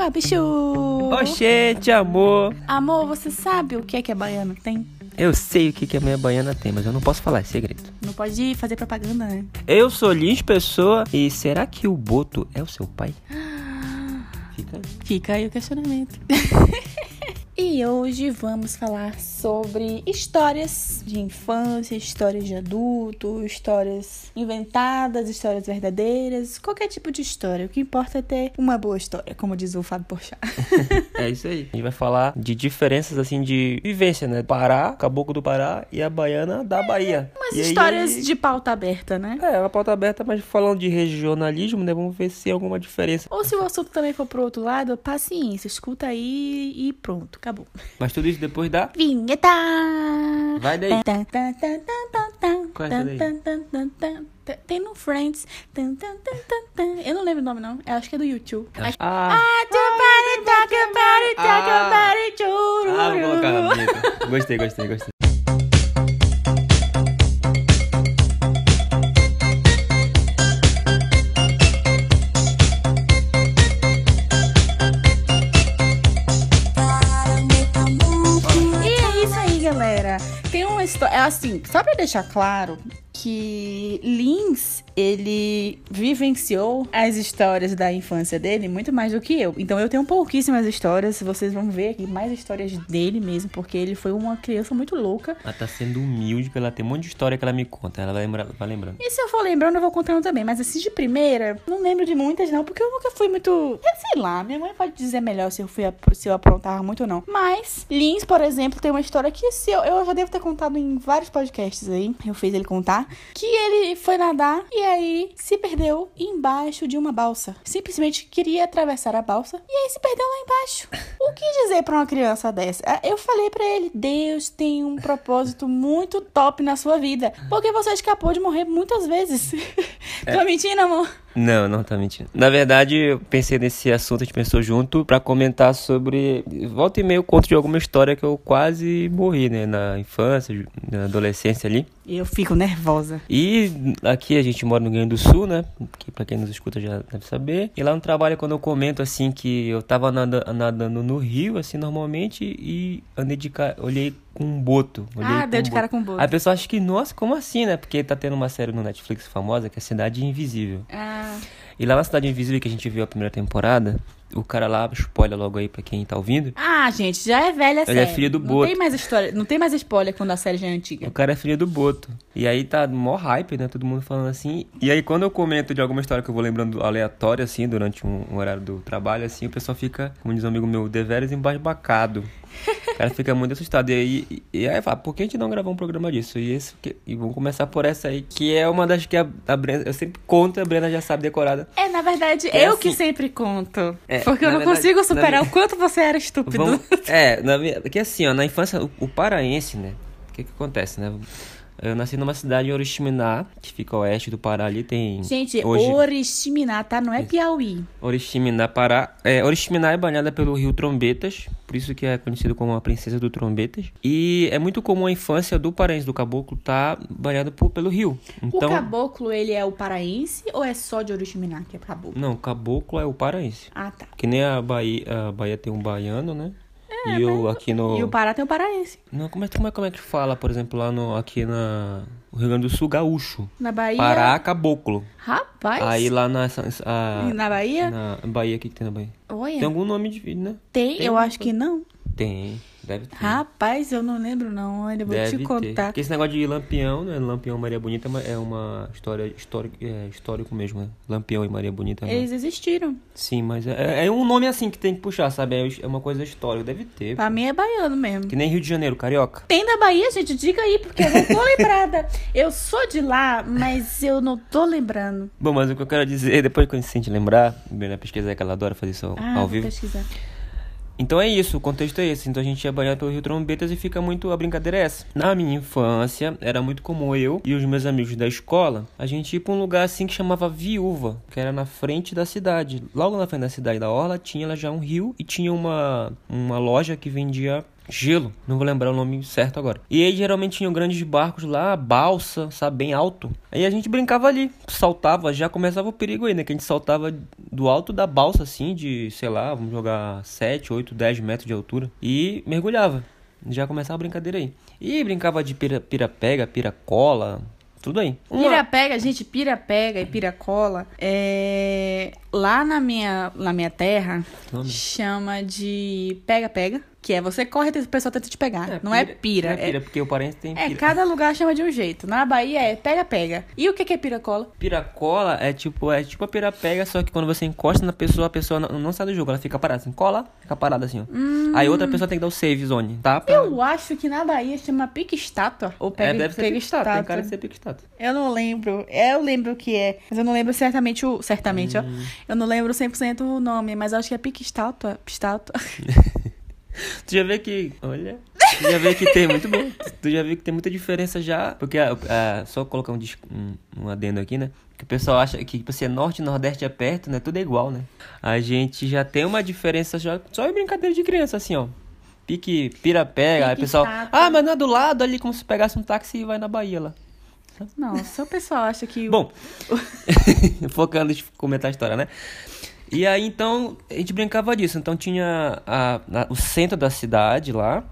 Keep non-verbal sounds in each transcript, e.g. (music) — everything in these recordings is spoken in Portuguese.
Guabichu! Oxente, amor! Amor, você sabe o que é que a baiana tem? Eu sei o que, que a minha baiana tem, mas eu não posso falar, é segredo. Não pode fazer propaganda, né? Eu sou Lins Pessoa e será que o Boto é o seu pai? (gasps) Fica aí. Fica aí o questionamento. (laughs) E hoje vamos falar sobre histórias de infância, histórias de adulto, histórias inventadas, histórias verdadeiras, qualquer tipo de história. O que importa é ter uma boa história, como diz o Fábio Porchat. (laughs) É isso aí. A gente vai falar de diferenças, assim, de vivência, né? Pará, Caboclo do Pará e a Baiana da Bahia. Umas E aí- histórias de pauta aberta, né? É, uma pauta aberta, mas falando de regionalismo, né? Vamos ver se tem alguma diferença. Ou se o assunto também for pro outro lado, paciência, escuta aí e pronto, acabou. Mas tudo isso depois da... Vinheta! Vai daí. Qual é essa. Tem no Friends. Eu não lembro o nome, não. Eu acho que é do YouTube. Ah, Ah, somebody talk about it, talk Ah. about it, chururu. ah, vou colocar na. Gostei, gostei, gostei. História. É assim, só pra deixar claro que Lins, ele vivenciou as histórias da infância dele muito mais do que eu. Então eu tenho pouquíssimas histórias. Vocês vão ver aqui mais histórias dele mesmo, porque ele foi uma criança muito louca. Ela tá sendo humilde, porque ela tem um monte de história que ela me conta. Ela vai, lembrar, vai lembrando. E se eu for lembrando, eu vou contando também. Mas assim, de primeira, não lembro de muitas, não, porque eu nunca fui muito. Sei lá, minha mãe pode dizer melhor se eu fui se eu aprontava muito ou não. Mas, Lins, por exemplo, tem uma história que se eu, eu já devo ter contado em vários podcasts aí. Eu fiz ele contar. Que ele foi nadar e aí se perdeu embaixo de uma balsa. Simplesmente queria atravessar a balsa e aí se perdeu lá embaixo. O que dizer pra uma criança dessa? Ah, Eu falei pra ele: Deus tem um propósito muito top na sua vida. Porque você escapou de morrer muitas vezes. (laughs) Tô mentindo, amor? Não, não tá mentindo. Na verdade, eu pensei nesse assunto, a gente pensou junto pra comentar sobre. Volta e meio eu conto de alguma história que eu quase morri, né? Na infância, na adolescência ali. Eu fico nervosa. E aqui a gente mora no Rio Grande do Sul, né? Que pra quem nos escuta já deve saber. E lá no trabalho, quando eu comento assim que eu tava nada- nadando no rio, assim, normalmente, e andei de cara. Olhei com um boto. Olhei Ah, deu um de cara com o boto. A pessoa acha que, nossa, como assim, né? Porque tá tendo uma série no Netflix famosa que é Cidade Invisível. Ah, E lá na Cidade Invisível que a gente viu a primeira temporada, o cara lá, spoiler logo aí pra quem tá ouvindo. Ah, gente, já é velha a Ele é série. filho do Não Boto. tem mais história, não tem mais spoiler quando a série já é antiga. O cara é filho do Boto. E aí tá mó hype, né? Todo mundo falando assim. E aí quando eu comento de alguma história que eu vou lembrando aleatória, assim, durante um, um horário do trabalho, assim, o pessoal fica, como diz um amigo meu, deveras embasbacado. O cara fica muito assustado. E aí, e, aí fala, por que a gente não gravou um programa disso? E, esse, que- e vamos começar por essa aí, que é uma das que a, a Brenda, eu sempre conto a Brenda já sabe decorada. É, na verdade, É eu assim- que sempre conto. É, porque eu não verdade- consigo superar minha- o quanto você era estúpido. Vamos, é, na minha, porque assim, ó, na infância, o, o paraense, né? O que que acontece, né? Eu nasci numa cidade em Oriximiná, que fica oeste do Pará ali, tem... Gente, hoje, Oriximiná, tá? Não é Piauí. Oriximiná, Pará. É, Oriximiná é banhada pelo rio Trombetas, por isso que é conhecido como a princesa do Trombetas. E é muito comum a infância do paraense, do caboclo, tá banhado por, pelo rio. Então, O caboclo, ele é o paraense ou é só de Oriximiná que é caboclo? não, caboclo é o paraense. Ah, tá. Que nem a Bahia, a Bahia tem um baiano, né? E eu aqui no... E o Pará tem o paraense. Não, como é, como é, como é que fala, por exemplo, lá no, aqui na no Rio Grande do Sul, gaúcho. Na Bahia... Pará, caboclo. Rapaz. Aí lá na, a, Na Bahia? na Bahia, o que, que tem na Bahia? Olha. Tem algum nome de né? Tem, Tem eu um- acho que não. Tem, deve ter. Rapaz, eu não lembro não. Olha, vou deve te ter. contar. Porque esse negócio de Lampião, né? Lampião e Maria Bonita é uma- é história histórica, é, histórico mesmo, né? Lampião e Maria Bonita. é uma- Eles existiram. Sim, mas é, é um nome assim que tem que puxar, sabe? É, é uma coisa histórica, deve ter. Pra mim é baiano mesmo. Que nem Rio de Janeiro, carioca. Tem da Bahia, gente? Diga aí, porque eu não tô (laughs) lembrada. Eu sou de lá, mas eu não tô lembrando. Bom, mas o que eu quero dizer, depois que a gente se sente lembrar, na pesquisa que ela adora fazer isso ao, Ah, ao vivo. pesquisar. Então é isso, o contexto é esse. Então a gente ia banhar pelo Rio Trombetas e fica muito. A brincadeira é essa. Na minha infância, era muito comum eu e os meus amigos da escola, a gente ir pra um lugar assim que chamava Viúva, que era na frente da cidade. Logo na frente da cidade da Orla, tinha lá já um rio e tinha uma, uma loja que vendia gelo, não vou lembrar o nome certo agora. E aí geralmente tinham grandes barcos lá, balsa, sabe, bem alto. Aí a gente brincava ali, saltava, já começava o perigo aí, né? Que a gente saltava do alto da balsa, assim, de, sei lá, vamos jogar 7, 8, 10 metros de altura. E mergulhava. Já começava a brincadeira aí. E brincava de pira, pira-pega, pira-cola, tudo aí. Uma- Pira-pega, gente, pira-pega e pira-cola, é... lá na minha, na minha terra, chama de pega-pega, que é você corre e o pessoal tenta te pegar. não é pira. Não é pira, porque o parente tem É, pira. cada lugar chama de um jeito. Na Bahia é pega-pega. E o que que é pira-cola? Piracola é tipo, é tipo a pira-pega, só que quando você encosta na pessoa, a pessoa não, não sai do jogo, ela fica parada assim, cola, fica parada assim, ó. Aí outra pessoa tem que dar o save zone, tá? Pra- Eu acho que na Bahia chama pique-estátua. Ou pega, é, deve ser pique-estátua, tem cara de ser pique-estátua. Eu não lembro. Eu lembro o que é. Mas eu não lembro certamente o. Certamente, ó. Eu não lembro 100% o nome, mas eu acho que é pique-estátua. Estátua. (laughs) Tu já vê que, olha, tu já vê que tem muito bom. Tu já viu que tem muita diferença já, porque ah, ah, só colocar um, um, um adendo aqui, né? Que o pessoal acha que tipo, se é norte e nordeste é perto, né? Tudo é igual, né? A gente já tem uma diferença já, só em brincadeira de criança, assim, ó. Pique, pira-pega, aí o Pique pessoal, ah, mas não é do lado ali, como se pegasse um táxi e vai na Bahia lá. Nossa, o pessoal acha que. Bom, (laughs) (laughs) focando em comentar a história, né? E aí, então, a gente brincava disso. Então, tinha a- a- o centro da cidade lá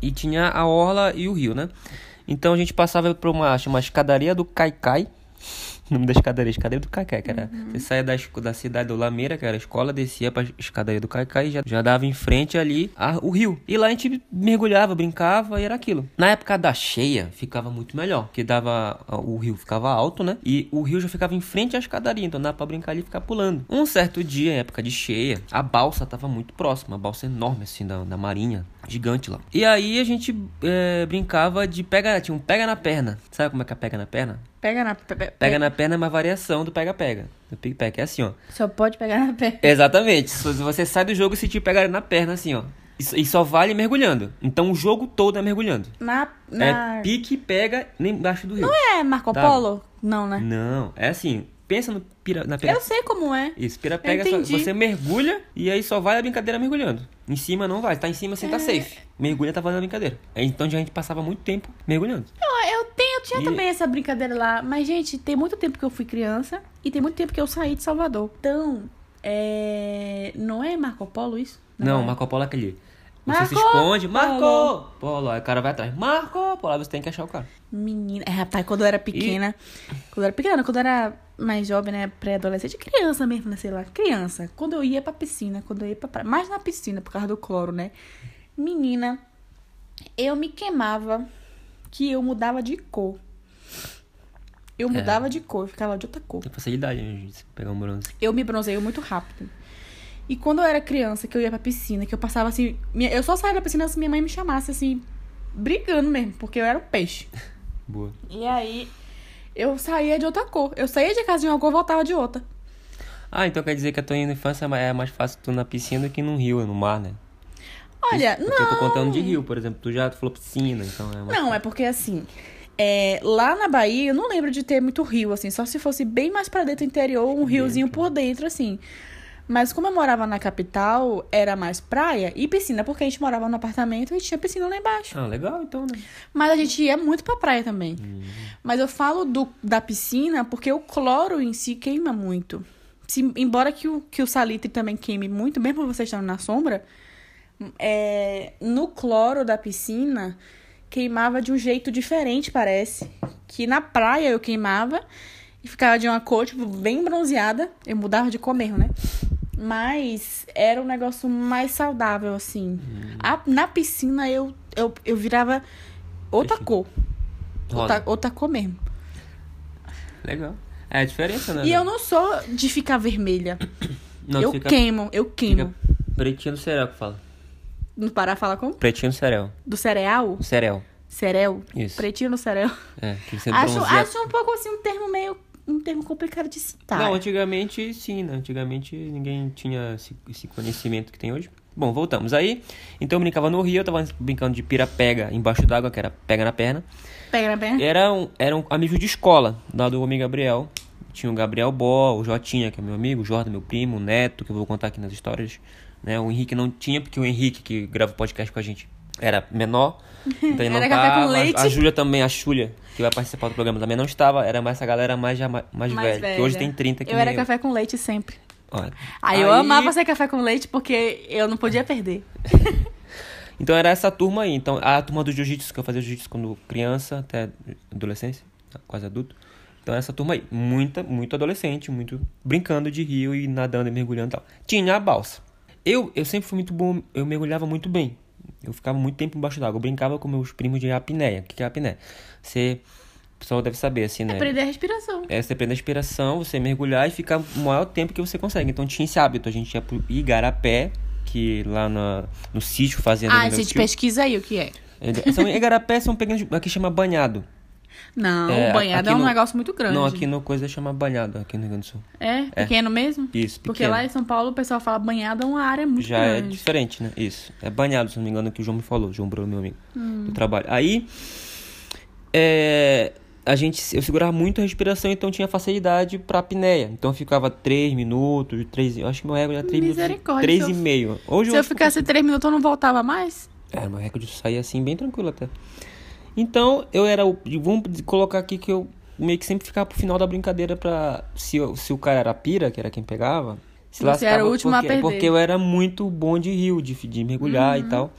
e tinha a orla e o rio, né? Então, a gente passava por uma, chama escadaria do Caicai. O nome da escadaria, escadaria do Caicai, que era... Você saía da, da cidade do Lameira, que era a escola, descia pra escadaria do Caicai e já, já dava em frente ali a- o rio. E lá a gente mergulhava, brincava e era aquilo. Na época da cheia, ficava muito melhor, porque dava... O rio ficava alto, né? E o rio já ficava em frente à escadaria, então dava pra brincar ali e ficar pulando. Um certo dia, em época de cheia, a balsa tava muito próxima, a balsa enorme, assim, da, da marinha, gigante lá. E aí a gente é, brincava de pega... Tinha um pega na perna. Sabe como é que é pega na perna? Pega na. pe- pe- Pega na perna é uma variação do pega-pega. Do pique-pega, é assim, ó. Só pode pegar na perna. Exatamente. Se você sai do jogo se te pegar na perna, assim, ó. E só vale mergulhando. Então o jogo todo é mergulhando. Na. na... É pique, pega, nem embaixo do rio. Não é Marco Dá. Polo? Não, né? Não, é assim. Pensa no pira, na pira. Eu sei como é. Isso, pira-pega, Eu só- você mergulha e aí só vai a brincadeira mergulhando. Em cima não vai. Tá em cima, você É. tá safe. Mergulha, tá fazendo a brincadeira. Então já a gente passava muito tempo mergulhando. Eu, eu, tenho, eu tinha E- também essa brincadeira lá. Mas, gente, tem muito tempo que eu fui criança e tem muito tempo que eu saí de Salvador. Então, é. Não é Marco Polo isso? Não, é. Marco Polo é aquele. Você Marco se esconde, Marco Polo. Aí o cara vai atrás. Marco Polo. Aí você tem que achar o cara. Menina. É, rapaz, quando eu era pequena. Quando eu era pequena, quando eu era mais jovem, né? Pré-adolescente, criança mesmo, né? Sei lá, criança. Quando eu ia pra piscina, quando eu ia pra praia. Mais na piscina, por causa do cloro, né? Menina, eu me queimava que eu mudava de cor. Eu É. mudava de cor, eu ficava de outra cor. Tem facilidade né, de pegar um bronze. Eu me bronzeio muito rápido. E quando eu era criança, que eu ia pra piscina, que eu passava assim. minha- eu só saía da piscina se minha mãe me chamasse assim, brigando mesmo, porque eu era o peixe. (laughs) Boa. E aí, eu saía de outra cor. Eu saía de casa de uma cor, voltava de outra. Ah, então quer dizer que a tua infância é mais fácil tu na piscina do que no rio, no mar, né? Olha, Porque eu tô não. contando de rio, por exemplo. Tu já falou piscina, então é mais Não, é porque assim. é, lá na Bahia, eu não lembro de ter muito rio, assim. Só se fosse bem mais pra dentro do interior, um riozinho por dentro, assim. Mas como eu morava na capital, era mais praia e piscina, porque a gente morava no apartamento e tinha piscina lá embaixo. Ah, legal então, né? Mas a gente ia muito pra praia também. Mas eu falo do, da piscina porque o cloro em si queima muito. Se, embora que o, que o salitre também queime muito, mesmo você estando na sombra, é, no cloro da piscina queimava de um jeito diferente, parece. Que na praia eu queimava e ficava de uma cor, tipo, bem bronzeada. Eu mudava de cor mesmo, né? Mas era um negócio mais saudável, assim. A- na piscina eu, eu, eu virava outra cor. Outra, outra cor mesmo. Legal. É a diferença, né? E eu não sou de ficar vermelha. Não, eu fica, queimo, eu queimo. fica pretinho do cereal que fala. No Pará fala como? Pretinho do cereal. Do cereal? Cereal. Cerel? Isso. Pretinho no cerel. É, que você Acho, acho um pouco assim um termo meio. Um termo complicado de citar. Não, antigamente sim, né? Antigamente ninguém tinha esse, esse conhecimento que tem hoje. Bom, voltamos. Aí, então eu brincava no rio, eu tava brincando de pira-pega embaixo d'água, que era pega na perna. Pega na perna. Era um, era um amigo de escola, lá do homem Gabriel. tinha o Gabriel Bó, o Jotinha, que é meu amigo, o Jordan, meu primo, o Neto, que eu vou contar aqui nas histórias. Né? O Henrique não tinha, porque o Henrique, que grava o podcast com a gente, era menor. Então ele não tava. leite. A Júlia também, a Júlia, que vai participar do programa, também não estava. Era mais essa galera mais, mais, mais, Mais velha, que hoje tem 30 que Eu era café com leite sempre. Olha. Aí, eu amava ser café com leite porque eu não podia perder. (laughs) Então era essa turma aí. Então, a turma do jiu-jitsu, que eu fazia jiu-jitsu quando criança, até adolescência, quase adulto. Então essa turma aí, muita, muito adolescente, muito brincando de rio e nadando e mergulhando e tal. Tinha a balsa. Eu, eu sempre fui muito bom, eu mergulhava muito bem. Eu ficava muito tempo embaixo d'água. Eu brincava com meus primos de apneia. O que é apneia? Você, o pessoal deve saber, assim, né? Aprender a respiração. É, você prende a respiração, você mergulhar e ficar o maior tempo que você consegue. Então tinha esse hábito. A gente ia pro Igarapé, que lá na, no sítio fazendo Ah, gente, pesquisa aí o que é. São, Igarapé são pequenos. Aqui chama banhado. Não, É, aqui é um no- negócio muito grande. Não, aqui no coisa chama banhado, aqui no Rio Grande do Sul. É? Pequeno mesmo? Isso, Porque pequeno. lá em São Paulo o pessoal fala banhado é uma área muito Já é grande. diferente, né? Isso. É banhado, se não me engano, que o João me falou. João Bruno, meu amigo Hum. do trabalho. Aí, é, a gente, eu segurava muito a respiração, então tinha facilidade pra apneia. Então eu ficava 3 minutos, 3, eu acho que meu recorde era 3 minutos, Misericórdia, 3 se e eu- meio. Hoje Se eu que ficasse três minutos eu não voltava mais? É, meu recorde saía assim bem tranquilo até. Então, eu era o. Vamos colocar aqui que eu meio que sempre ficava pro final da brincadeira pra. Se, eu- se o cara era pira, que era quem pegava. Se Você era o último a porque, perder. Porque eu era muito bom de rio, de, de mergulhar Uhum. e tal.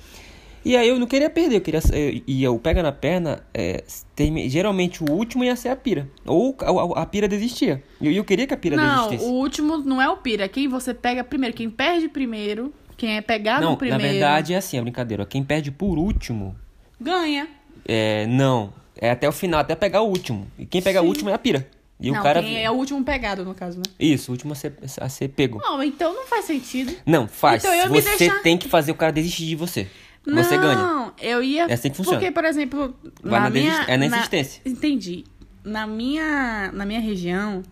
E aí eu não queria perder, eu queria. eu- E eu pega na perna, é, termi- geralmente o último ia ser a pira. Ou a, a- a pira desistia. E eu, eu queria que a pira não, desistisse. o último não é o pira. Quem você pega primeiro, quem perde primeiro, quem é pegado Não, primeiro, na verdade é assim a brincadeira. Quem perde por último ganha. É, não. É até o final, até pegar o último. E quem pega o último é a pira. E não, o cara. quem é o último pegado, no caso, né? Isso, o último a ser, a ser pego. Não, então não faz sentido. Não, faz. Então você deixar- tem que fazer o cara desistir de você. Você não, ganha. eu ia... É assim que funciona. Porque, por exemplo, Vai na na minha... é na insistência. Entendi. Na minha, na minha região,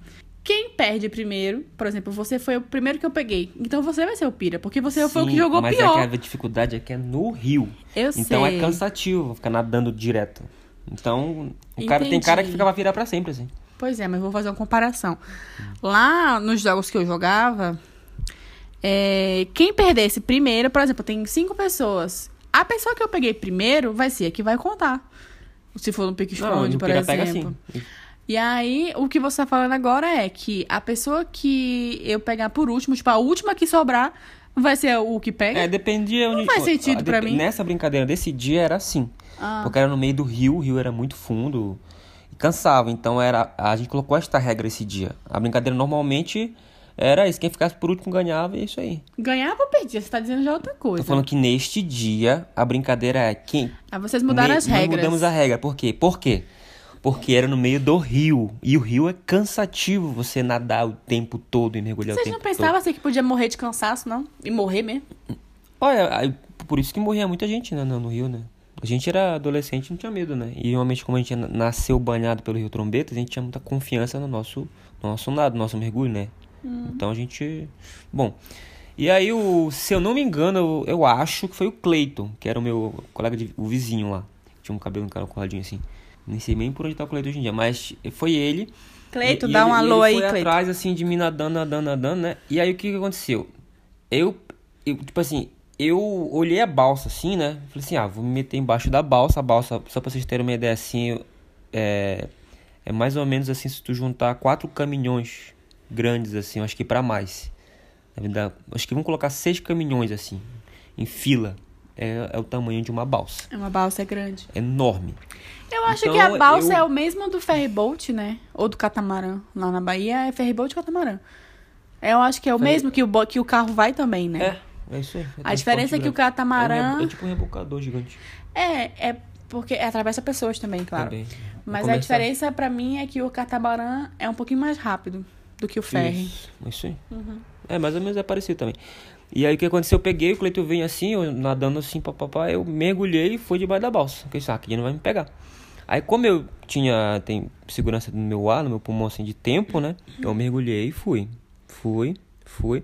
quem perde primeiro, por exemplo, você foi o primeiro que eu peguei. Então você vai ser o pira, porque você foi o que Sim, jogou mas pior. é que a dificuldade é que é no rio. Eu então sei. é cansativo ficar nadando direto. Então, o cara tem cara que fica pra virar pra sempre, assim. Pois é, mas vou fazer uma comparação. Lá nos jogos que eu jogava, é, quem perdesse primeiro, por exemplo, tem cinco pessoas. A pessoa que eu peguei primeiro vai ser a que vai contar. Se for no pique-esconde, por exemplo. pega assim. E aí, o que você tá falando agora é que a pessoa que eu pegar por último, tipo, a última que sobrar, vai ser o que pega? É, dependia onde. faz sentido a- pra dep- mim. Nessa brincadeira desse dia era assim. Ah. Porque era no meio do rio, o rio era muito fundo e cansava. Então era a gente colocou esta regra esse dia. A brincadeira normalmente era isso. Quem ficasse por último ganhava e é isso aí. Ganhava ou perdia? Você tá dizendo já outra coisa. Tô falando que neste dia a brincadeira é quem. Aí vocês mudaram Ne- as nós regras. mudamos a regra. Por quê? Por quê? Porque era no meio do rio. E o rio é cansativo você nadar o tempo todo e mergulhar Vocês o não tempo todo. pensavam assim que podia morrer de cansaço, não? E morrer mesmo? Olha, por isso que morria muita gente né, no Rio, né? A gente era adolescente e não tinha medo, né? E normalmente, como a gente na- nasceu banhado pelo Rio Trombetas, a gente tinha muita confiança no nosso, no nosso nado, no nosso mergulho, né? Então a gente. Bom. E aí, o, se eu não me engano, eu, eu acho que foi o Cleiton, que era o meu colega, de, o vizinho lá. Tinha um cabelo encorajadinho assim. Nem sei nem por onde tá o Cleiton hoje em dia, mas foi ele. Cleito, dá ele- um alô aí, foi Cleito. atrás, assim, de mim nadando, nadando, nadando, né? E aí, o que que aconteceu? Eu, eu, tipo assim, eu olhei a balsa, assim, né? Falei assim, ah, vou me meter embaixo da balsa. A balsa, só pra vocês terem uma ideia, assim, é, é mais ou menos assim, se tu juntar quatro caminhões grandes, assim, acho que pra mais. Acho que vamos colocar seis caminhões, assim, em fila. É, é o tamanho de uma balsa. É uma balsa grande. É enorme. Eu acho Então, que a balsa eu- é o mesmo do ferryboat, né? Ou do catamarã. Lá na Bahia é ferryboat e catamarã. Eu acho que é o mesmo que o, que o carro vai também, né? É, é isso aí. A diferença é que o catamarã- grande. É, um é tipo um rebocador gigante. É, é porque atravessa pessoas também, claro. Também. Mas a diferença pra mim é que o catamarã é um pouquinho mais rápido do que o ferry. Isso, isso aí. Uhum. É, mais ou menos é parecido também. E aí o que aconteceu? Eu peguei, o Cleiton veio assim, eu nadando assim, papapá, eu mergulhei e fui debaixo da balsa. Porque isso aqui não vai me pegar. Aí como eu tinha, tem segurança no meu ar, no meu pulmão assim de tempo, né? Eu mergulhei e fui. Fui, fui.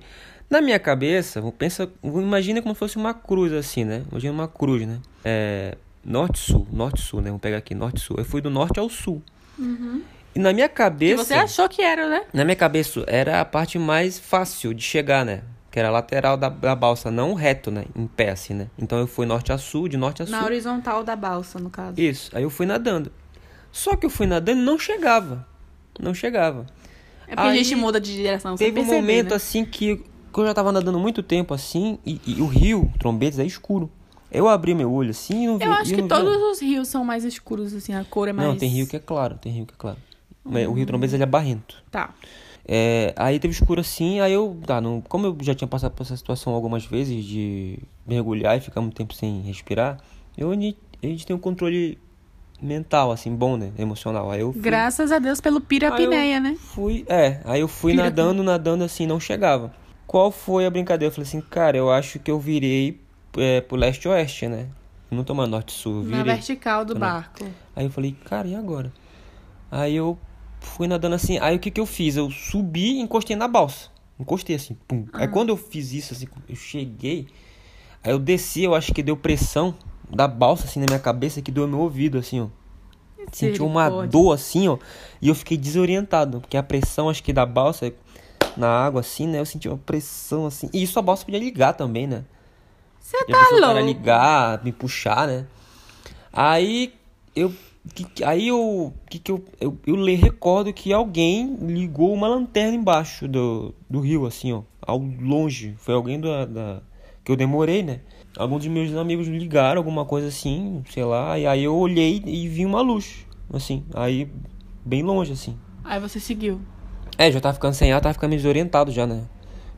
Na minha cabeça, vou pensa, imagina como fosse uma cruz assim, né? Imagina uma cruz, né? É, norte-sul, norte-sul, né? Vamos pegar aqui, norte-sul. Eu fui do norte ao sul. E na minha Que cabeça. você achou que era, né? Na minha cabeça era a parte mais fácil de chegar, né? Que era a lateral da, da balsa, não reto, né? Em pé, assim, né? Então eu fui norte a sul, de norte a Na sul. horizontal da balsa, no caso. Isso. Aí eu fui nadando. Só que eu fui nadando e não chegava. Não chegava. É porque a Aí gente muda de direção Teve um perceber, momento né? assim que, que eu já tava nadando muito tempo assim e, e o rio, Trombetes, é escuro. Eu abri meu olho assim e não vi. Eu acho que todos os rios são mais escuros, assim, a cor é mais... Não, tem rio que é claro, tem rio que é claro. O rio Trombetes ele é barrento. Tá. É, aí teve escuro assim, aí eu, tá, não, como eu já tinha passado por essa situação algumas vezes de mergulhar e ficar muito tempo sem respirar, eu, a gente tem um controle mental, assim, bom, né? Emocional. Aí eu fui, Graças a Deus pelo Pirapineia, né? Fui, é, aí eu fui nadando, nadando assim, não chegava. Qual foi a brincadeira? Eu falei assim, cara, eu acho que eu virei é, pro leste-oeste, né? Não tô mais norte-sul, eu Na virei. vertical do Tô na- barco. Aí eu falei, cara, e agora? Aí eu fui nadando assim, aí o que que eu fiz? Eu subi e encostei na balsa. Encostei assim, pum. Aí quando eu fiz isso, assim, eu cheguei, aí eu desci, eu acho que deu pressão da balsa assim na minha cabeça que doeu meu ouvido, assim, ó. Senti uma dor assim, ó, e eu fiquei desorientado, porque a pressão, acho que da balsa na água, assim, né? Eu senti uma pressão assim. E isso a balsa podia ligar também, né? Você tá louco? ligar, me puxar, né? Aí eu. Que- aí eu. Que que eu, eu, eu le- recordo que alguém ligou uma lanterna embaixo do, do rio, assim, ó. Ao longe. Foi alguém da, da- Que eu demorei, né? Alguns dos meus amigos ligaram, alguma coisa assim, sei lá. E aí eu olhei e vi uma luz. Assim. Aí. Bem longe, assim. Aí você seguiu. É, já tava ficando sem ar, tava ficando meio desorientado já, né?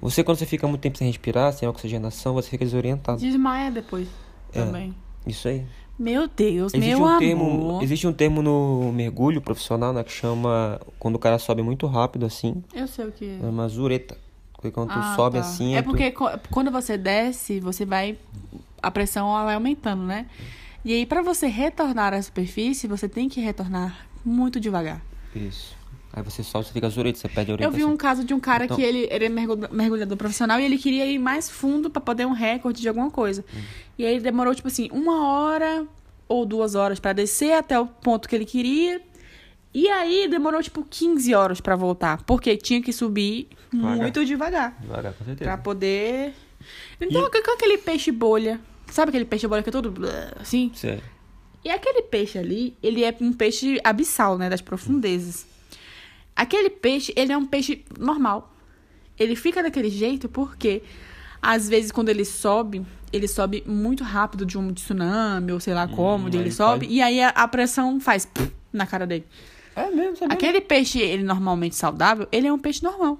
Você, quando você fica muito tempo sem respirar, sem oxigenação, você fica desorientado. Desmaia depois É. também. Isso aí. Meu Deus, Existe meu um amor. termo, existe um termo no mergulho profissional, né, que chama quando o cara sobe muito rápido assim, Eu sei o que é. é uma zureta. Porque quando tu Ah, sobe tá. assim, É tu- porque quando você desce, você vai. A pressão ela vai aumentando, né? E aí, pra você retornar à superfície, você tem que retornar muito devagar. Isso. Aí você sobe, você fica zureta, você perde a Eu orientação. vi um caso de um cara Então- que ele, ele é mergulha- mergulhador profissional e ele queria ir mais fundo pra poder um recorde de alguma coisa. Hum. E aí ele demorou, tipo assim, uma hora ou duas horas pra descer até o ponto que ele queria. E aí demorou, tipo, 15 horas pra voltar. Porque tinha que subir Devagar. muito devagar. Devagar, com certeza. Pra poder. Então, com aquele peixe bolha. Sabe aquele peixe bolha que é todo assim? Sei. E aquele peixe ali, ele é um peixe abissal, né? Das profundezas. Aquele peixe, ele é um peixe normal. Ele fica daquele jeito porque, às vezes, quando ele sobe, ele sobe muito rápido de um tsunami, ou sei lá como, aí ele ele sobe, faz- e aí a, a pressão faz pff, na cara dele. É mesmo, sabia? Aquele peixe, ele normalmente saudável, ele é um peixe normal.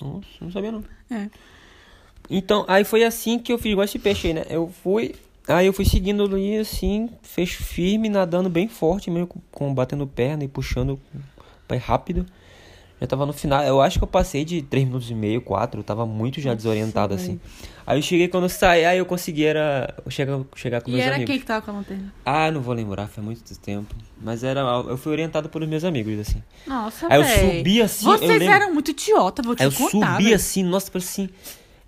Nossa, não sabia não. É. Então, aí foi assim que eu fiz igual esse peixe aí, né? Eu fui. Aí eu fui seguindo ali assim, fecho firme, nadando bem forte, mesmo com, com- batendo perna e puxando bem rápido. Já tava no final. Eu acho que eu passei de 3 minutos e meio, 4. Eu tava muito já desorientado velho. assim. Aí eu cheguei quando eu saí, aí eu consegui era chegar, chegar com E meus era amigos. quem que tava com a lanterna? Ah, não vou lembrar, faz muito tempo. Mas era. Eu fui orientado pelos meus amigos, assim. Nossa, Aí eu véi. subi assim, eu Vocês lembro. eram muito idiota, vou te Aí eu contar. subi véi. assim, nossa, assim.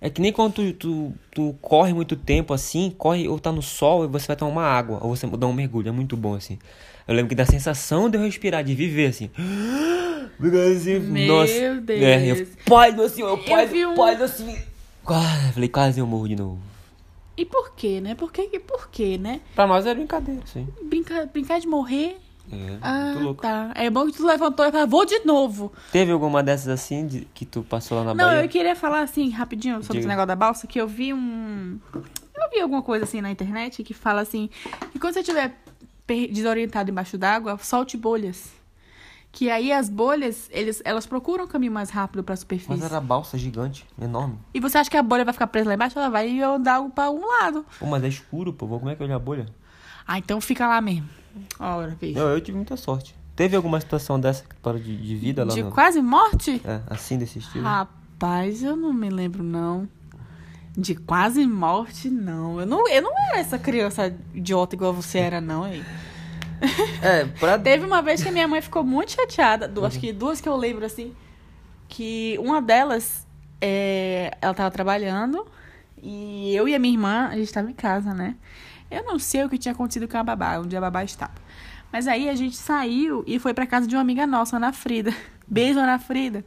É que nem quando tu, tu, tu corre muito tempo assim, corre ou tá no sol e você vai tomar uma água, ou você dá um mergulho, é muito bom assim. Eu lembro que dá a sensação de eu respirar, de viver assim. Assim, Meu nossa. Deus. É, eu, pai do senhor, pai, vi um- pai do senhor. Quase, falei, quase eu morro de novo. E por quê, né? Por quê? Por quê, né? Pra nós era brincadeira, sim. Brincar, brincar de morrer. É, Ah, muito louco. tá. É bom que tu levantou e falou, vou de novo. Teve alguma dessas assim de, que tu passou lá na Não, Bahia? eu queria falar assim, rapidinho, sobre Diga. esse negócio da balsa, que eu vi um. Eu vi alguma coisa assim na internet que fala assim: que quando você estiver per- desorientado embaixo d'água, solte bolhas. Que aí as bolhas, eles, elas procuram um caminho mais rápido pra superfície. Mas era balsa gigante, enorme. E você acha que a bolha vai ficar presa lá embaixo? Ela vai andar pra um lado. Pô, mas é escuro, pô. Como é que eu olho a bolha? Ah, então fica lá mesmo. Ora, veja. Não, eu tive muita sorte. Teve alguma situação dessa parou de, de vida lá De no... quase morte? É, assim desse estilo? Rapaz, eu não me lembro, não. De quase morte, não. Eu não, eu não era essa criança idiota igual você era, não, hein? É, pra... (laughs) Teve uma vez que a minha mãe ficou muito chateada. Du- Acho que duas que eu lembro, assim. Que uma delas, é, ela tava trabalhando. E eu e a minha irmã, a gente tava em casa, né? Eu não sei o que tinha acontecido com a babá, onde a babá estava. Mas aí a gente saiu e foi pra casa de uma amiga nossa, Ana Frida. Beijo, Ana Frida.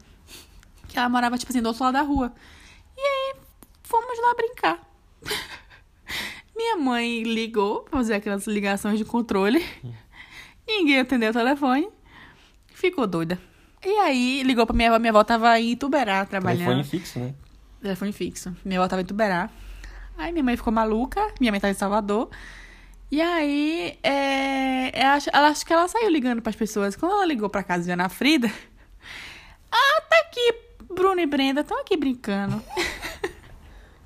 Que ela morava, tipo assim, do outro lado da rua. Fomos lá brincar. (laughs) Minha mãe ligou pra fazer aquelas ligações de controle. Ninguém atendeu o telefone. Ficou doida. E aí ligou pra minha avó. Minha avó tava em Ituberá trabalhando. Telefone fixo, né? Telefone fixo. Minha avó tava em Ituberá. Aí minha mãe ficou maluca. Minha mãe tava em Salvador. E aí, é, acho, ela acho que ela saiu ligando pras pessoas. Quando ela ligou pra casa de Ana Frida, (laughs) ah, tá aqui, Bruno e Brenda, estão aqui brincando. (laughs)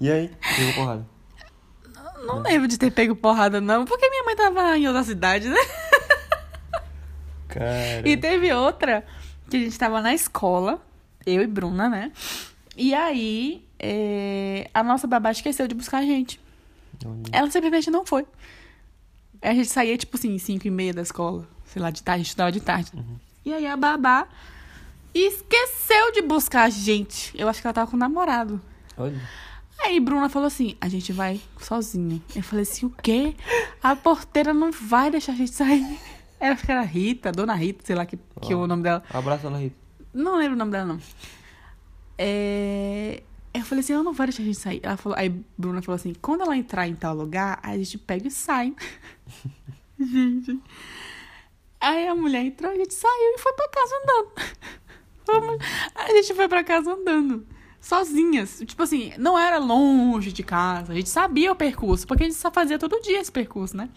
E aí? Pegou porrada. Não lembro de ter pego porrada, não, porque minha mãe tava em outra cidade, né? Cara. E teve outra que a gente tava na escola, eu e Bruna, né? E aí, é, a nossa babá esqueceu de buscar a gente. Ela simplesmente não foi. A gente saía, tipo assim, 5 e meia da escola. Sei lá, de tarde, a gente estudava de tarde. E aí a babá esqueceu de buscar a gente. Eu acho que ela tava com o namorado. Olha. Aí Bruna falou assim: a gente vai sozinha. Eu falei assim: o quê? A porteira não vai deixar a gente sair. (laughs) Ela acho que era Rita, Dona Rita, sei lá que, que é o nome dela. Abraço, Ana Rita. Não lembro o nome dela, não. É... Eu falei assim, ela não vai deixar a gente sair. Ela falou... Aí Bruna falou assim, quando ela entrar em tal lugar, a gente pega e sai. (laughs) gente. Aí a mulher entrou, a gente saiu e foi pra casa andando. (laughs) A gente foi pra casa andando. Sozinhas. Tipo assim, não era longe de casa. A gente sabia o percurso, porque a gente só fazia todo dia esse percurso, né?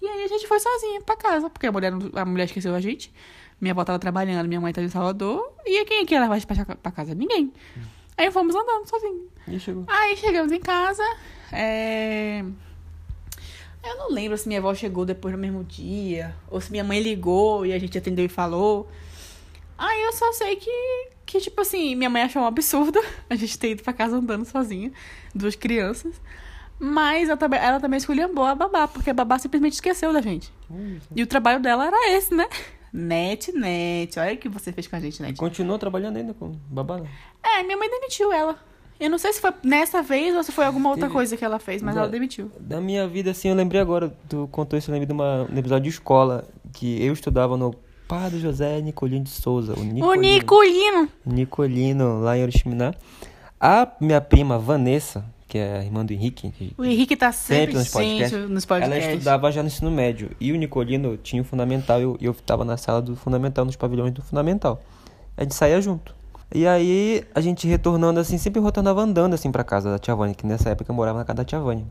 E aí a gente foi sozinha pra casa, porque a mulher, a mulher esqueceu a gente. Minha avó tava trabalhando, minha mãe tava em Salvador. E quem que ia levar a gente pra, casa? Ninguém. Aí fomos andando. E chegou. Aí chegamos em casa. É... Eu não lembro se minha avó chegou depois no mesmo dia. Ou se minha mãe ligou e a gente atendeu e falou. Aí eu só sei que, que tipo assim, minha mãe achou um absurdo (laughs) a gente ter ido pra casa andando sozinha. Duas crianças. Mas ela também, ela também esculhambou a babá, porque a babá simplesmente esqueceu da gente. E o trabalho dela era esse, né? Net, net. Olha o que você fez com a gente, net. Continuou trabalhando ainda com babá, né? É, minha mãe demitiu ela. Eu não sei se foi nessa vez ou se foi alguma outra Teve- coisa que ela fez, mas Da- ela demitiu. Da minha vida, assim, eu lembrei agora, tu contou isso, eu lembrei de uma, um episódio de escola, que eu estudava no Padre José Nicolino de Souza. O Nicolino. O Nicolino. Nicolino, lá em Oriximiná. A minha prima Vanessa, que é a irmã do Henrique, que O Henrique tá sempre, Sempre nos podcasts. gente, nos ela podcasts. estudava já no ensino médio. E o Nicolino tinha o fundamental, e eu, eu tava na sala do fundamental, nos pavilhões do fundamental. A gente saía junto. E aí, a gente retornando assim, sempre retornava andando assim pra casa da tia Vânia, que nessa época eu morava na casa da tia Vânia.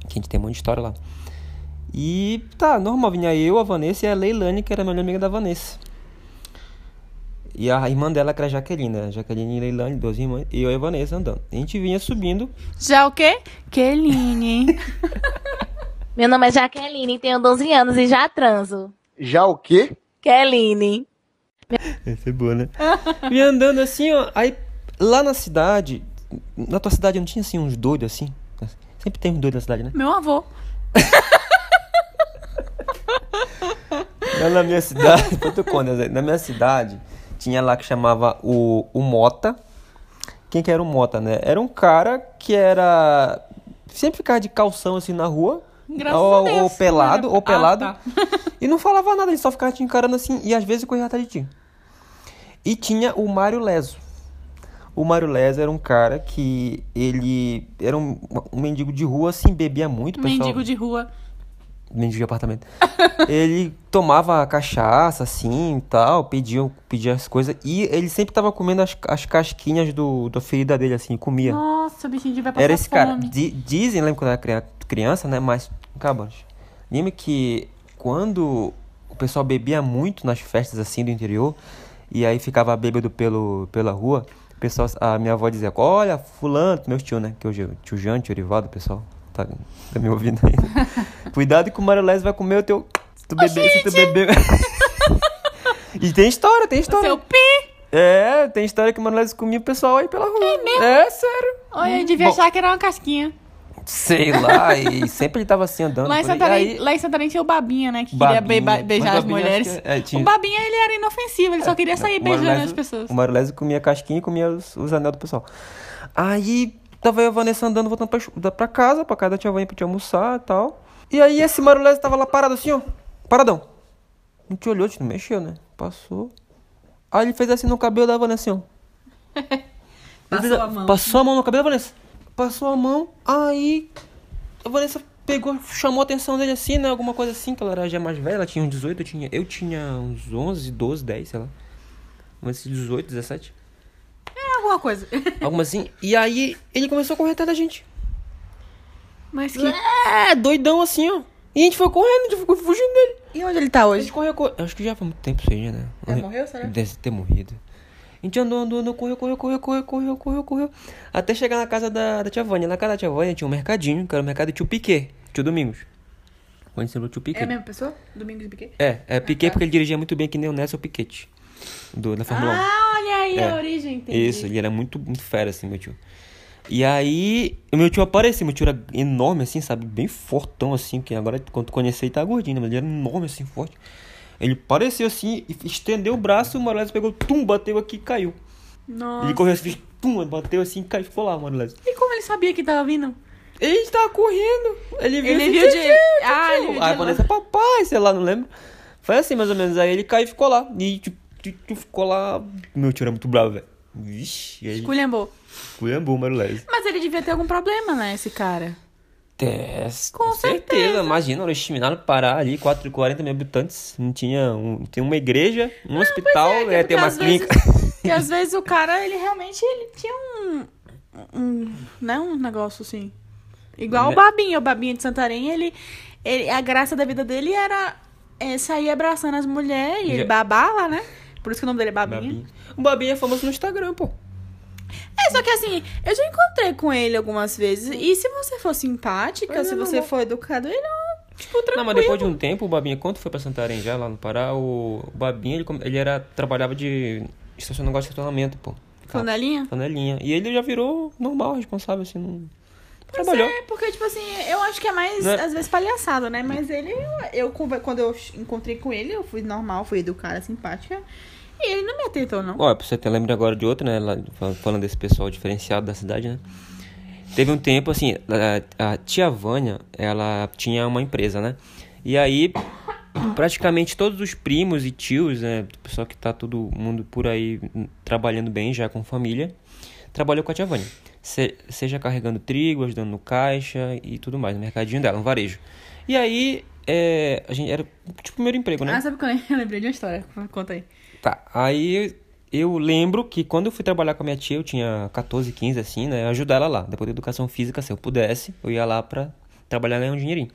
Que a gente tem um monte de história lá. E tá, normal, vinha eu, a Vanessa e a Leilane, que era a melhor amiga da Vanessa. E a irmã dela, que era a Jaqueline, né? Jaqueline e Leilane, duas irmãs, e eu e a Vanessa andando. A gente vinha subindo, Já o quê? Keline. (laughs) Meu nome é Jaqueline, tenho 12 anos e já transo. Já o quê? Keline. Essa é boa, né? Vinha andando assim, ó. Aí, lá na cidade, na tua cidade não tinha assim uns doidos assim? Sempre tem uns doidos na cidade, né? Meu avô. (laughs) Na minha cidade, (laughs) Zé, na minha cidade, tinha lá que chamava o, o Mota. Quem que era o Mota, né? Era um cara que era. Sempre ficava de calção assim na rua. Graças ou, Deus. ou pelado, era- ou pelado. Ah, (laughs) E não falava nada, ele só ficava te encarando assim. E às vezes corria atrás de ti. E tinha o Mário Leso. O Mário Leso era um cara que ele era um, um mendigo de rua, assim, bebia muito. pessoal- Mendigo de rua. De apartamento. (laughs) ele tomava cachaça, assim, e tal, pedia, pedia as coisas. E ele sempre tava comendo as, as casquinhas do, da ferida dele, assim, comia. Nossa, o bichinho vai passar Era esse cara. fome. Di- dizem, lembra quando eu era cria- criança, né? Mas, cabas, lembra que quando o pessoal bebia muito nas festas, assim, do interior, e aí ficava bêbado pelo, pela rua, o pessoal, a minha avó dizia, olha, fulano, meus tio, né? Que hoje, tio Jean, tio Orivaldo, o pessoal, tá, tá me ouvindo aí. (laughs) Cuidado que o Mário Lés vai comer o teu... Se tu beber, se tu beber... (laughs) e tem história, tem O história. seu pi. É, tem história que o Mário Lés comia o pessoal aí pela rua. É mesmo? É, sério. Olha, eu devia Bom. achar que era uma casquinha. Sei lá, e sempre ele tava assim andando. Lá em. Santarém, Aí- lá em Santarém tinha o Babinha, né? Que queria Babinha. ba- beijar as mulheres. que- é, tinha- O Babinha, ele era inofensivo. Ele só queria sair o beijando Marilésio- as pessoas. O Marilésio comia casquinha e comia os, os anel do pessoal. Aí tava eu e a Vanessa andando, voltando pra, pra casa, pra casa da tia Vânia pra te almoçar e tal. E aí esse Marilésio tava lá parado assim, ó. Paradão. Não te olhou, te não mexeu, né? Passou. Aí ele fez assim no cabelo da Vanessa, assim, ó. (laughs) Passou fez a mão. Passou a mão no cabelo da Vanessa. Passou a mão, aí a Vanessa pegou, chamou a atenção dele assim, né? Alguma coisa assim, que ela era já mais velha, ela tinha uns 18, eu tinha, eu tinha uns 11, 12, 10, sei lá. Uns 18, 17. É alguma coisa. (laughs) Alguma assim. E aí ele começou a correr atrás da gente. Mas que... É, doidão assim, ó. E a gente foi correndo, a gente ficou fugindo dele. E onde ele tá A hoje? gente correu, correu. Acho que já faz muito tempo isso aí, né? Já morreu, será? Deve ter morrido. A gente andou, andou, andou, correu, correu, correu, correu, correu, correu, correu. Até chegar na casa da, da tia Vânia. Na casa da tia Vânia tinha um mercadinho, que era o mercado de tio Piquet. Tio Domingos. Conheceu o tio É Piquet? a mesma pessoa? Domingos de Piquet? É, é Piquet tá. porque ele dirigia muito bem que nem o Nelson Piquet. Do, da Fórmula 1. Ah, olha aí É. a origem, entendi. Isso, ele era muito, muito fera, assim, meu tio. E aí, o meu tio apareceu, meu tio era enorme, assim, sabe? Bem fortão, assim, que agora, quando tu conhecer, ele tá gordinho, né? mas ele era enorme, assim, forte. Ele apareceu assim, estendeu o braço, o Morales pegou, tum, bateu aqui e caiu. Nossa. Ele correu assim, tum, bateu assim e caiu, ficou lá, Morales. E como ele sabia que tava vindo? Ele tava correndo, ele viu Ele assim, viu de- tchau, Ah, ele viu de Aí lá. Vanessa, papai, sei lá, não lembro. Foi assim, mais ou menos. Aí ele caiu e ficou lá. E tipo, tu, tu ficou lá. Meu tio era muito bravo, velho. Vixe, e aí. Culhambou. Culhambou o. Mas ele devia ter algum problema, né, esse cara? Tess, Com com, certeza. certeza. Imagina, o Estiminado Pará ali, 4, 40 mil habitantes. Não tinha um, tinha uma igreja, um hospital, Pois é, ia porque ter uma clínica. (laughs) vezes- Porque às (laughs) vezes o cara, ele realmente ele tinha um. um né, um negócio assim. Igual o Né? Babinho. O Babinho de Santarém, ele, ele. A graça da vida dele era é, sair abraçando as mulheres e ele babava, né? Por isso que o nome dele é Babinho. Babinho. O Babinho é famoso no Instagram, pô. É, só que assim, eu já encontrei com ele algumas vezes. E se você for simpática, Mas é se você for educado, ele é, tipo, tranquilo. Não, mas depois de um tempo, o Babinha, quando foi pra Santarém já, lá no Pará, o, Babinha, ele, ele era, trabalhava de estacionamento, negócio de estacionamento, pô. Flanelinha? Panelinha. E ele já virou normal, responsável, assim, não... Pois Trabalhou. é, porque, tipo assim, eu acho que é mais, Né? às vezes, palhaçada, né? Mas ele, eu, quando eu encontrei com ele, eu fui normal, fui educada, simpática. E ele não me atentou, não. Olha, pra você ter lembra agora de outra, né? falando desse pessoal diferenciado da cidade, né? Teve um tempo, assim, a, a tia Vânia, ela tinha uma empresa, né? E aí, praticamente todos os primos e tios, né? O pessoal que tá todo mundo por aí hum, trabalhando bem já com família, trabalhou com a tia Vânia. Se- seja carregando trigo, ajudando no caixa e tudo mais, no mercadinho dela, um varejo. E aí, é, a gente era tipo o primeiro emprego, né? Ah, sabe quando eu (laughs) lembrei de uma história? Conta aí. Tá, aí eu lembro que quando eu fui trabalhar com a minha tia, eu tinha 14, 15, assim, né? Ajudar ela lá. Depois da educação física, se eu pudesse, eu ia lá pra trabalhar e ganhar um dinheirinho.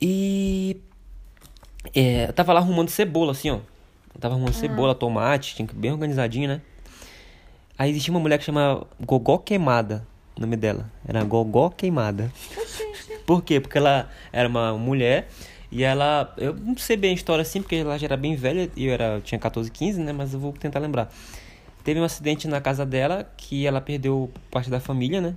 E. É, eu tava lá arrumando cebola, assim, ó. Eu tava arrumando cebola, tomate, tinha que bem organizadinho, né? Aí existia uma mulher que chama Gogó Queimada, o nome dela. Era Gogó Queimada. Por quê? Porque ela era uma mulher e ela. Eu não sei bem a história assim, porque ela já era bem velha e eu era, eu tinha 14, 15, né? Mas eu vou tentar lembrar. Teve um acidente na casa dela que ela perdeu parte da família, né?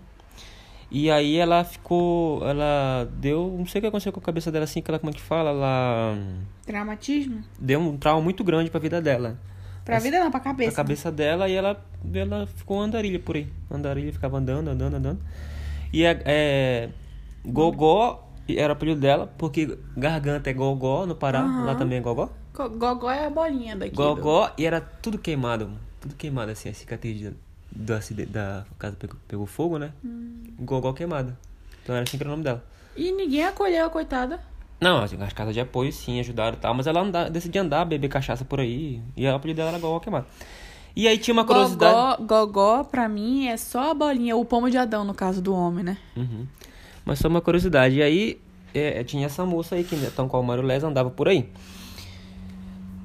E aí ela ficou. Ela deu. Não sei o que aconteceu com a cabeça dela assim, que ela, como é que fala? Ela. Traumatismo? Deu um trauma muito grande pra vida dela. Pra vida não, pra Pra cabeça. cabeça dela e ela, ela ficou andarilha por aí. Andarilha ficava andando, andando, andando. E é, é, Gogó era o apelido dela, porque garganta é Gogó no Pará, Aham. lá também é Gogó. Gogó é a bolinha daqui. do- Gogó e era tudo queimado. Tudo queimado assim, a cicatriz de- do acidente da casa pegou, pegou fogo, né? Gogó queimada. Então era assim que era o nome dela. E ninguém acolheu a coitada. Não, assim, as casas de apoio sim ajudaram e tal, mas ela anda, decidiu andar, beber cachaça por aí. E o apelido dela era Gogó queimada. E aí tinha uma curiosidade. Gogó, gogó, pra mim, é só a bolinha, o pomo de Adão, no caso do homem, né? Uhum. Mas só uma curiosidade. E aí é, tinha essa moça aí que, tão qual o Mário Les, andava por aí.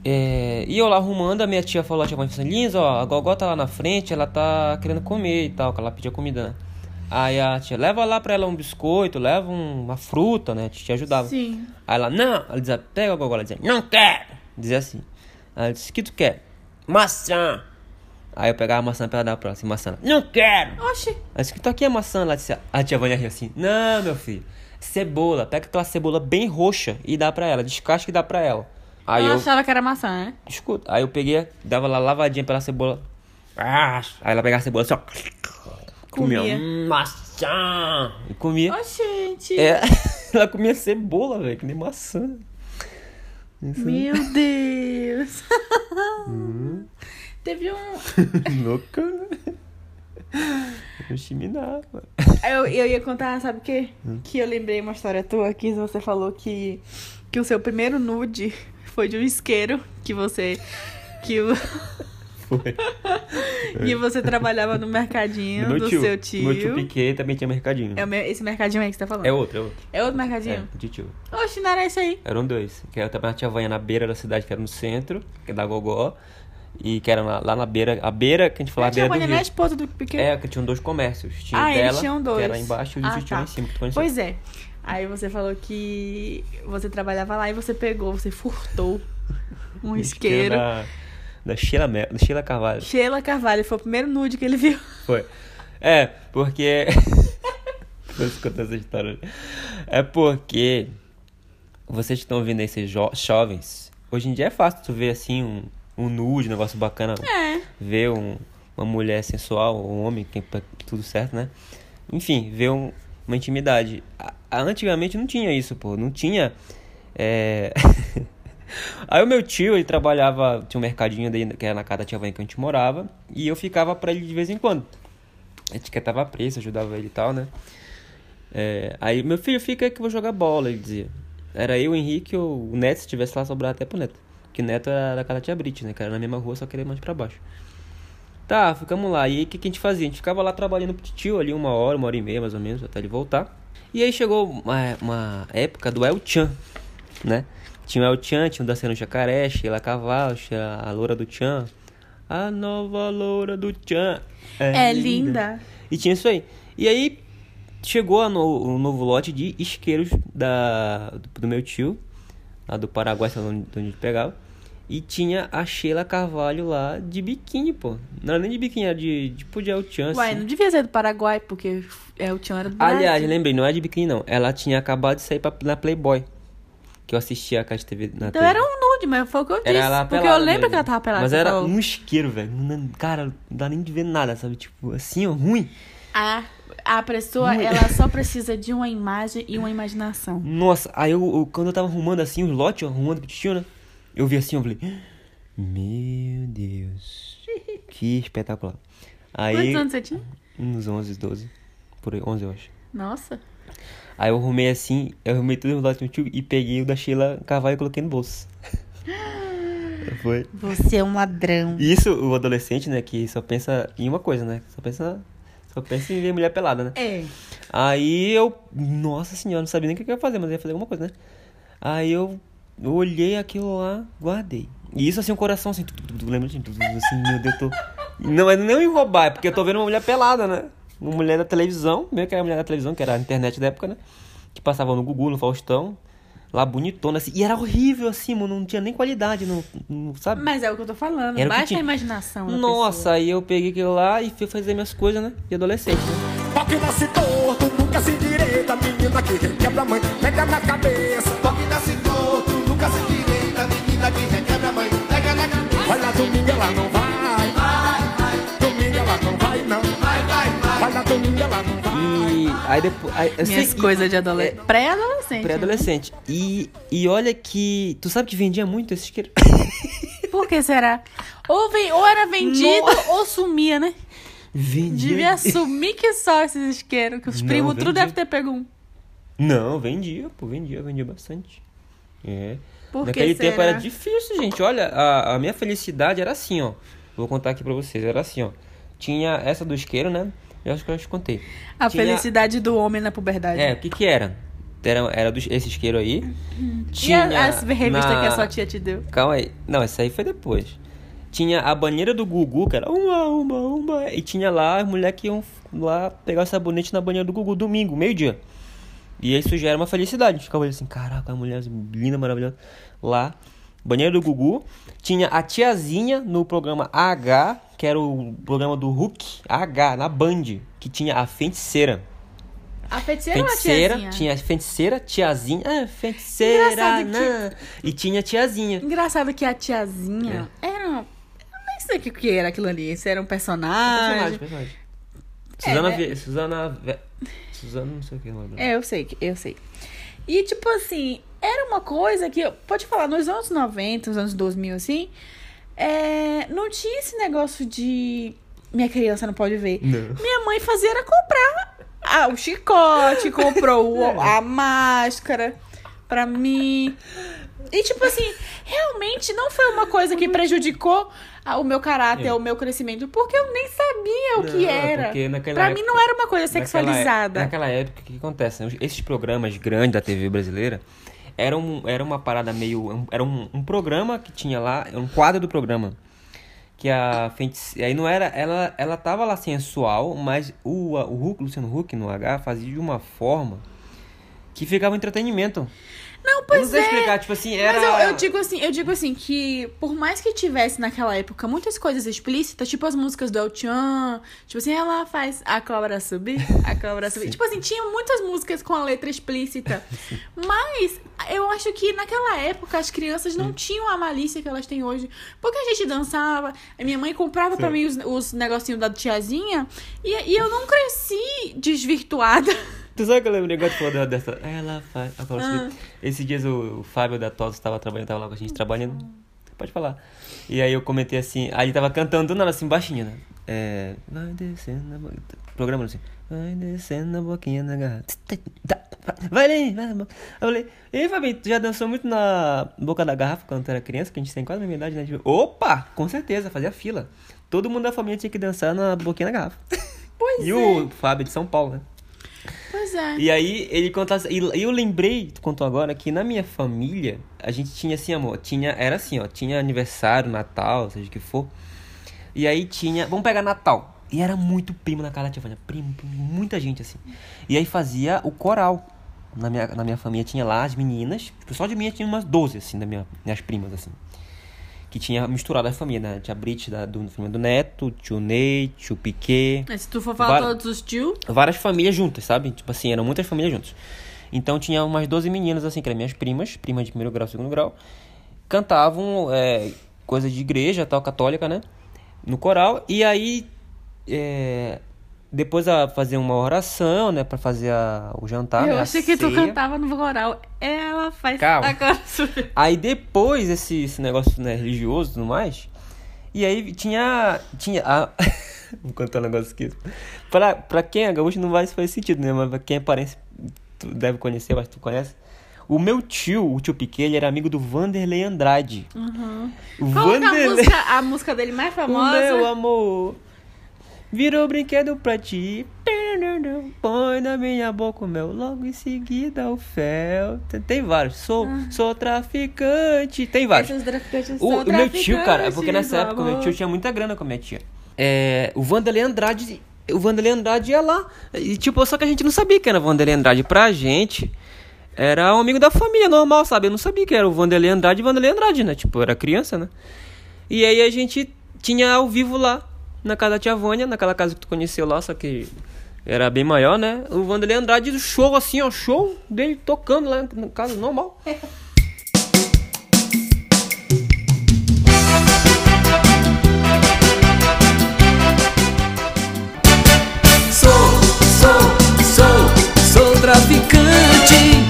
É, e eu lá arrumando, a minha tia falou, a tia Lins, ó, a Gogó tá lá na frente, ela tá querendo comer e tal, que ela pedia comida, né? Aí a tia, leva lá pra ela um biscoito, leva um- uma fruta, né? Tia ajudava. Sim. Aí ela, não, ela dizia, pega a Gogó, ela dizia, não quero. Dizia assim. Aí ela disse, o que tu quer? Maçã. Aí eu pegava a maçã pra ela dar pra ela, assim, maçã. Não quero. Oxi. Aí disse, que aqui a maçã? Ela disse, a tia Vânia riu assim, não, meu filho, cebola, pega aquela cebola bem roxa e dá pra ela, descasca e dá pra ela. Aí eu eu, achava que era maçã, né? escuta, aí eu peguei, dava lá lavadinha pela cebola, Ah, aí ela pegava a cebola assim, ó, comia, Comia. maçã, e comia. Ô, gente. É, (laughs) ela comia cebola, velho, que nem maçã. Isso. Meu Deus. Hum, Teve um. (laughs) louca, né? Eu chiminava. Eu, eu ia contar, sabe o quê? Hum. Que eu lembrei uma história tua que você falou que, que o seu primeiro nude foi de um isqueiro que você. Que, o, Foi. que (laughs) você trabalhava no mercadinho meu do tio. seu tio. Meu tio Piquet também tinha mercadinho. É o meu- esse mercadinho aí que você tá falando? É outro, é outro. É outro É, mercadinho? de tio. Oxe, não era esse aí. Eram dois. Que era também tinha vanha na beira da cidade, que era no centro, que é da Gogó. E que era lá, lá na beira, a beira que a gente falava, a beira do rio. esposa do pequeno. É, que tinham dois comércios. Tinha Ah, o eles dela, tinham dois. que era embaixo, e o Ah, tio tinha tá. em cima. Pois é. Aí você falou que você trabalhava lá e você pegou, você furtou (laughs) um isqueiro. Da, Sheila, Mel, da Sheila Carvalho. Sheila Carvalho, foi o primeiro nude que ele viu. (laughs) Foi. É, porque. (laughs) Vou contar essa história. É porque. Vocês que estão ouvindo aí, esses jo- jovens. Hoje em dia é fácil tu ver assim um, um nude, um negócio bacana. É. Ver um, uma mulher sensual, um homem, que tudo certo, né? Enfim, ver um- uma intimidade. A- antigamente não tinha isso, pô. Não tinha. É... (laughs) Aí o meu tio, ele trabalhava, tinha um mercadinho daí, que era na casa da tia Vânia que a gente morava, e eu ficava pra ele de vez em quando. A etiquetava preço, ajudava ele e tal, né? É, aí, meu filho, fica aí que eu vou jogar bola, ele dizia. Era eu, o Henrique, o Neto, se tivesse lá, sobrava até pro Neto. Que o Neto era da casa da tia Brit, né? Que era na mesma rua, só que ele mais pra baixo. Tá, ficamos lá. E aí, o que, que a gente fazia? A gente ficava lá trabalhando pro tio ali uma hora, uma hora e meia, mais ou menos, até ele voltar. E aí chegou uma, uma época do El Chan, né? Tinha o El Chan, tinha o Daciano Jacaré, Sheila Cavalo, Sheila- a loura do Chan. A nova loura do Chan. É linda. E tinha isso aí. E aí chegou a no- o novo lote de isqueiros da, do, do meu tio, lá do Paraguai, sei lá onde, de onde pegava. E tinha a Sheila Carvalho lá de biquíni, pô. Não era nem de biquíni, era de tipo de El Chan, Uai, assim. não devia ser do Paraguai, porque é o Tião era do Brasil. Aliás, lembrei, não é de biquíni não. Ela tinha acabado de sair pra, na Playboy. Que eu assistia a Caixa TV na Então TV. era um nude, mas foi o que eu disse. Era ela porque eu lembro mesmo. que ela tava pelada. Mas era falou. um isqueiro, velho. Cara, não dá nem de ver nada, sabe? Tipo, assim, ó, ruim. A, a pessoa, Muito. ela só precisa de uma imagem e uma imaginação. Nossa, aí eu, eu- quando eu tava arrumando assim os lotes, arrumando pro né? Eu vi assim, eu falei, meu Deus, que espetacular. Aí, Quantos anos você tinha? uns 11, 12, por aí, 11 eu acho. Nossa. Aí eu arrumei assim, eu arrumei tudo lotes do tio e peguei o da Sheila Carvalho e coloquei no bolso. (gasps) Foi. Você é um ladrão. Isso, o adolescente, né, que só pensa em uma coisa, né? Só pensa, só pensa em ver mulher pelada, né? É. Aí eu, nossa senhora, não sabia nem o que eu ia fazer, mas eu ia fazer alguma coisa, né? Aí eu, olhei aquilo lá, guardei. E isso assim, o coração assim, lembra assim, assim, meu Deus, eu tô. Não é nem roubar, é porque eu tô vendo uma mulher pelada, né? Uma mulher da televisão, meio que era a mulher da televisão, que era a internet da época, né? Que passava no Gugu, no Faustão, lá bonitona, assim. E era horrível, assim, mano, não tinha nem qualidade, não, não sabe? Mas é o que eu tô falando. Era Baixa a imaginação. da Nossa, pessoa. aí eu peguei aquilo lá e fui fazer minhas coisas, né? De adolescente, né? Pau que nasce torto, nunca se direita, menina que requebra a mãe, pega na cabeça. Pau que nasce torto, E aí depois. Aí, eu Minhas coisas de é, adolescente. Pré-adolescente. Pré-adolescente. E, e olha que. Tu sabe que vendia muito esse isqueiro? (laughs) Por que será? Ou, vem, ou era vendido ou sumia, né? Vendia. Devia assumir que só esses isqueiros, que os Não, primos tudo devem ter pego um. Não, vendia, pô, vendia, vendia bastante. É. Por que Naquele tempo será? era difícil, gente. Olha, a, a minha felicidade era assim, ó. Vou contar aqui pra vocês. Era assim, ó. Tinha essa do isqueiro, né? Eu acho que eu já te contei. A Tinha- felicidade do homem na puberdade. É, o que que era? Era, era do, esse isqueiro aí. E Tinha a- as revistas na- que a sua tia te deu? Calma aí. Não, essa aí foi depois. Tinha a banheira do Gugu, que era uma, uma, uma. E tinha lá as mulheres que iam lá pegar o sabonete na banheira do Gugu domingo, meio-dia. E isso já era uma felicidade. A gente ficava olhando assim, caraca, a mulher linda, maravilhosa. Lá, banheiro do Gugu. Tinha a tiazinha no programa H, que era o programa do Hulk, H, na Band, que tinha a feiticeira. A feiticeira, Feiticeira, ou a tiazinha? tinha a feiticeira, tiazinha, ah, feiticeira, Engraçado que- né? E tinha a tiazinha. Engraçado que a tiazinha era... Eu nem sei o que, era aquilo ali. Se era um personagem... Personagem, personagem. Suzana, né? Suzana, Suzana, não sei o que. Não lembro. É, eu sei, que- eu sei. E, tipo assim, era uma coisa que, pode falar, nos anos 90, nos anos 2000, assim, é, não tinha esse negócio de minha criança não pode ver. Não. Minha mãe fazia era comprar ah, o chicote, comprou o- (laughs) a máscara pra mim. E, tipo assim, realmente não foi uma coisa que prejudicou o meu caráter, É. o meu crescimento, porque eu nem sabia o que Não, era. porque naquela Pra época- mim não era uma coisa Naquela- sexualizada. Naquela, época, o que, que acontece? né? Esses programas grandes da TV brasileira eram, era uma parada meio. Era um, um programa que tinha lá, um quadro do programa. Que a feiticeira. Aí não era. Ela, ela tava lá sensual, mas o, o Huck, Luciano Huck no H fazia de uma forma que ficava um entretenimento. Não, Eu não pois sei é. explicar, tipo assim, era. Mas eu, eu digo assim, eu digo assim que por mais que tivesse naquela época muitas coisas explícitas, tipo as músicas do El Chan, tipo assim, ela faz a cobra subir, a cobra subir. Tipo assim, tinha muitas músicas com a letra explícita. (laughs) Mas eu acho que naquela época as crianças não tinham a malícia que elas têm hoje. Porque a gente dançava, a minha mãe comprava pra mim os, os negocinhos da tiazinha e, e eu não cresci desvirtuada. Tu sabe que eu lembrei agora que falou dessa. Ela faz. a Paula Ah. Esses dias o, o Fábio da TOS estava trabalhando, tava lá com a gente trabalhando. Pode falar. E aí eu comentei assim, aí ele tava cantando do nada assim, baixinho, né? É. Vai descendo na boquinha. Programa assim. Vai descendo na boquinha da garrafa. Vai ali, vai. Eu falei, ei Fabinho, tu já dançou muito na boca da garrafa quando tu era criança? Que a gente tem quase a mesma idade, né? Tipo, Opa! Com certeza, fazia fila. Todo mundo da família tinha que dançar na boquinha da garrafa. (laughs) Pois E é. o Fábio de São Paulo, né? Pois é. E aí ele conta assim, e eu lembrei, tu contou agora, que na minha família, a gente tinha assim, amor, tinha, era assim, ó, tinha aniversário, Natal, seja o que for. E aí tinha, vamos pegar Natal. E era muito primo na casa da tia Vânia, primo, primo, muita gente assim. E aí fazia o coral. Na minha, na minha família tinha lá as meninas, tipo, só de minha tinha umas 12, assim, da minha, minhas primas, assim. Que tinha misturado a família, né? Tinha a Brit da, do, do Neto, tio Ney, tio Piquet, Mas se tu for falar todos os tio, várias famílias juntas, sabe? Tipo assim, eram muitas famílias juntas. Então tinha umas 12 meninas, assim, que eram minhas primas, primas de primeiro grau, segundo grau, cantavam é, coisa de igreja, tal, católica, né? No coral. E aí, é, depois a fazer uma oração, né? Pra fazer a- o jantar, eu né? a achei que tu ceia. cantava no coral. Ela faz Calma. a cobra subir. (laughs) Aí depois esse, esse negócio né, religioso e tudo mais. E aí tinha. Tinha. A... (laughs) Vou contar um negócio aqui. Pra, pra quem é gaúcho não vai fazer sentido, né? Mas pra quem é parente, tu deve conhecer, mas tu conhece. O meu tio, o tio Piquet, ele era amigo do Vanderlei Andrade. O Qual que é a música, a música dele mais (laughs) o famosa? meu amor virou brinquedo pra ti. Põe na minha boca o mel, logo em seguida o fel. Tem, vários. Sou, sou traficante. Tem vários. Esses traficantes O, são o meu tio, cara, porque nessa época o meu tio tinha muita grana com a minha tia. É, o Vanderlei Andrade. O Vanderlei Andrade ia lá. E, tipo, só que a gente não sabia que era o Vanderlei Andrade. Pra gente, era um amigo da família normal, sabe? Eu não sabia que era o Vanderlei Andrade e Vanderlei Andrade, né? Tipo, era criança, né? E aí a gente tinha ao vivo lá, na casa da tia Vânia, naquela casa que tu conheceu lá, só que era bem maior, né? O Vanderlei Andrade, show assim, ó, show dele tocando lá na casa normal. (laughs) Traficante.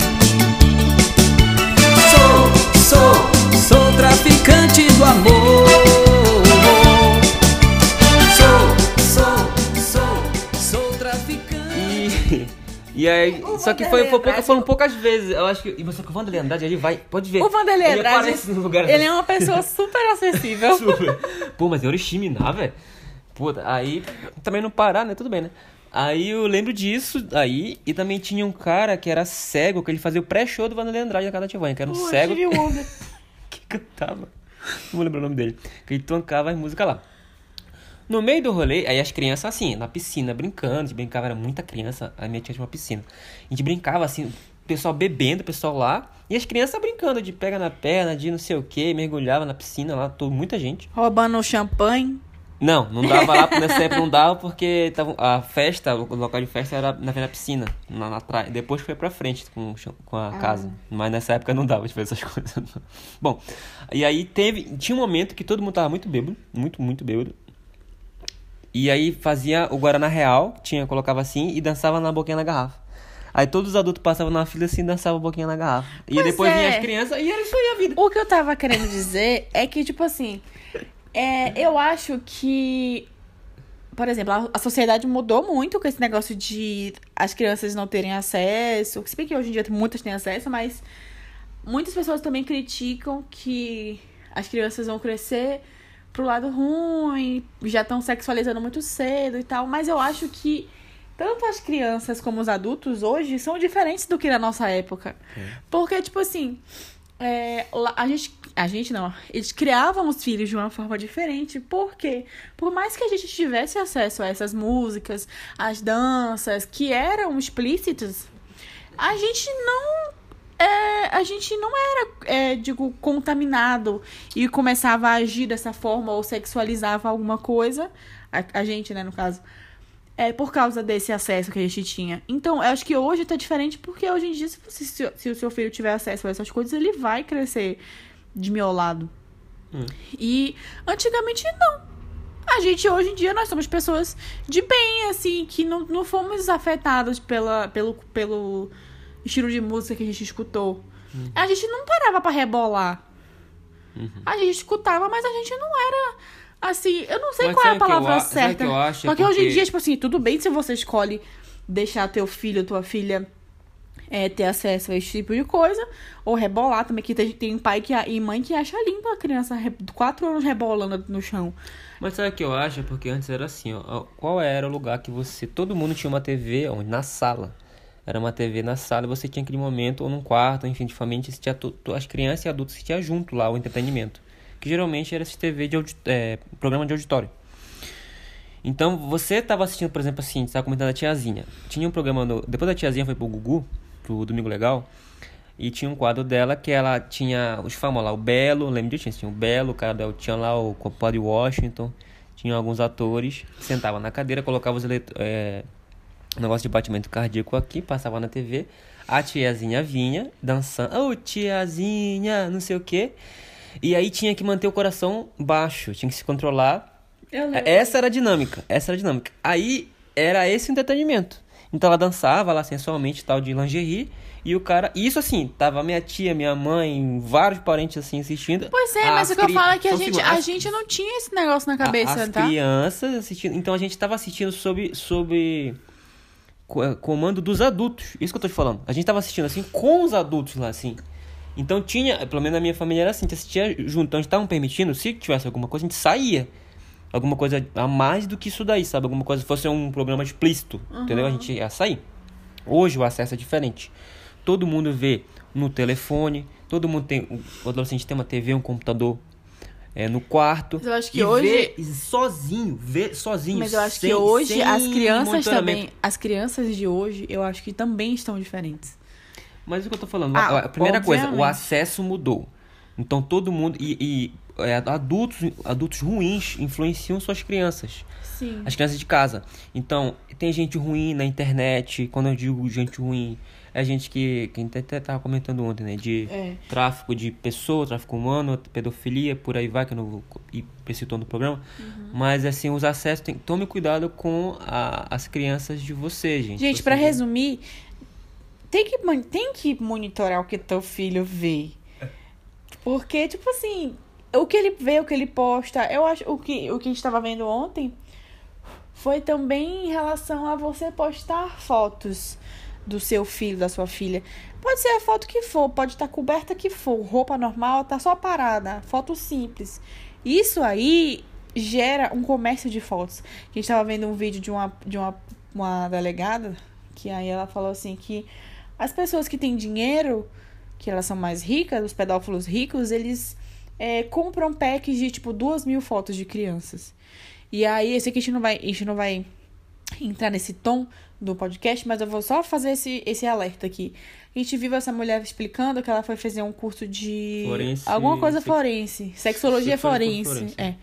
Sou, sou, sou traficante do amor. E, aí, O só que foi, foi pouca- foram poucas vezes. Eu acho que. E você o Vanderlei Andrade, ele vai. Pode ver. O Vanderlei ele Andrade, aparece no lugar ele é uma pessoa super acessível. (laughs) Super. Pô, mas eu Oriximiná, velho. Puta, aí também não parar, né? Tudo bem, né? Aí eu lembro disso aí, e também tinha um cara que era cego, que ele fazia o pré-show do Vanderlei Andrade na casa da Tia que era um Pô, cego (laughs) que cantava. Não vou lembrar o nome dele. Que ele tocava as músicas lá. No meio do rolê, aí as crianças assim, na piscina, brincando, a gente brincava, era muita criança, a minha tia tinha uma piscina. A gente brincava assim, o pessoal bebendo, o pessoal lá, e as crianças brincando de pega na perna, de não sei o que, mergulhava na piscina lá, todo, muita gente. Roubando champanhe. Não, não dava lá, (laughs) nessa época não dava porque tava, a festa, o local de festa era na, na piscina, na, na tra- depois foi pra frente com, com a casa. Mas nessa época não dava de fazer essas (laughs) coisas. Bom, e aí teve, tinha um momento que todo mundo tava muito bêbado, muito, muito bêbado. E aí fazia o Guaraná Real, tinha, colocava assim e dançava na boquinha da garrafa. Aí todos os adultos passavam na fila assim e dançavam um pouquinho na garrafa. E Pois depois é. vinha as crianças e era isso aí a vida. O que eu tava querendo dizer é que, tipo assim, é, eu acho que, por exemplo, a, a sociedade mudou muito com esse negócio de as crianças não terem acesso. Se bem que hoje em dia muitas têm acesso, mas muitas pessoas também criticam que as crianças vão crescer pro lado ruim, já estão sexualizando muito cedo e tal. Mas eu acho que tanto as crianças como os adultos hoje são diferentes do que na nossa época. Porque, tipo assim, é, a gente. A gente não. Eles criavam os filhos de uma forma diferente. Por quê? Por mais que a gente tivesse acesso a essas músicas, às danças, que eram explícitas, a gente não. É, a gente não era, é, digo, contaminado e começava a agir dessa forma ou sexualizava alguma coisa. A, a gente, né, no caso. É por causa desse acesso que a gente tinha. Então, eu acho que hoje tá diferente porque hoje em dia, se, você- se, se o seu filho tiver acesso a essas coisas, ele vai crescer desmiolado. E antigamente não. A gente, hoje em dia, nós somos pessoas de bem, assim, que não, não fomos afetados pela, pelo, pelo estilo de música que a gente escutou. A gente não parava pra rebolar. A gente escutava, mas a gente não era assim. Eu não sei Mas qual é a eu palavra o certa. que eu acho? Só É que hoje em porque- dia, tipo assim, tudo bem se você escolhe deixar teu filho, tua filha é, ter acesso a esse tipo de coisa. Ou rebolar também, que tem, tem pai que, e mãe que acha limpo a criança re- quatro anos rebolando no chão. Mas sabe o que eu acho? Porque antes era assim, ó. Qual era o lugar que você. Todo mundo tinha uma TV onde? Na sala. Era uma TV na sala você tinha aquele momento, ou num quarto, enfim, de família, to- as crianças e adultos assistiam junto lá o entretenimento. Que geralmente era esse TV de é, programa de auditório. Então, você estava assistindo, por exemplo, assim, você estava comentando a tiazinha. Tinha um programa, no- depois da tiazinha foi pro Gugu, pro Domingo Legal, e tinha um quadro dela que ela tinha os famosos lá, o Belo, lembra disso? Tinha o Belo, o cara da, tinha lá o compadre Washington, tinha alguns atores, sentava na cadeira, colocava os elet é, negócio de batimento cardíaco aqui, passava na TV, a tiazinha vinha, dançando, ô tiazinha, não sei o que, e aí tinha que manter o coração baixo, tinha que se controlar essa era a dinâmica, essa era a dinâmica. Aí era esse entretenimento. Então ela dançava lá sensualmente, tal, de lingerie. E o cara. Isso assim, tava minha tia, minha mãe, vários parentes assim assistindo. Pois é, mas As o que eu falo é que a gente, a as- gente não tinha esse negócio na a- cabeça, as tá? crianças assistindo. Então a gente tava assistindo sob, sob co- eh, comando dos adultos. Isso que eu tô te falando. A gente tava assistindo assim com os adultos lá, assim. Então tinha, pelo menos na minha família era assim, a gente assistia junto. Então a gente estavam permitindo, se tivesse alguma coisa, a gente saía. Alguma coisa a mais do que isso daí, sabe? Alguma coisa, se fosse um programa explícito, entendeu? A gente ia sair. Hoje o acesso é diferente. Todo mundo vê no telefone, todo mundo tem. O adolescente tem uma TV, um computador é, no quarto. Eu acho que e hoje- Vê sozinho, vê sozinho. Mas eu acho sem- que hoje as crianças também, as crianças de hoje, eu acho que também estão diferentes. Mas o que eu tô falando, Ah, a, primeira coisa, o obviamente. acesso mudou. Então todo mundo. E, e, é, adultos, adultos ruins influenciam suas crianças. Sim. As crianças de casa. Então, tem gente ruim na internet. Quando eu digo gente ruim, é gente que. Que a gente até tava comentando ontem, né? De É. tráfico de pessoa, tráfico humano, pedofilia, por aí vai, que eu não vou ir pra esse tom do programa. Uhum. Mas assim, os acessos. Tem, tome cuidado com a- as crianças de vocês, gente. Gente, pra resumir, tem que, tem que monitorar o que teu filho vê. Porque, tipo assim, o que ele vê, o que ele posta, eu acho o que, o que a gente tava vendo ontem foi também em relação a você postar fotos do seu filho, da sua filha. Pode ser a foto que for, pode estar coberta que for, roupa normal, tá só parada, foto simples. Isso aí gera um comércio de fotos. A gente tava vendo um vídeo de uma, de uma, uma delegada que aí ela falou assim que as pessoas que têm dinheiro, que elas são mais ricas, os pedófilos ricos, eles é, compram packs de tipo duas mil fotos de crianças. E aí, esse aqui a gente não vai, a gente não vai entrar nesse tom do podcast, mas eu vou só fazer esse, esse alerta aqui. A gente viu essa mulher explicando que ela foi fazer um curso de Forense- alguma coisa forense, sexologia Sexologia forense, forense. é.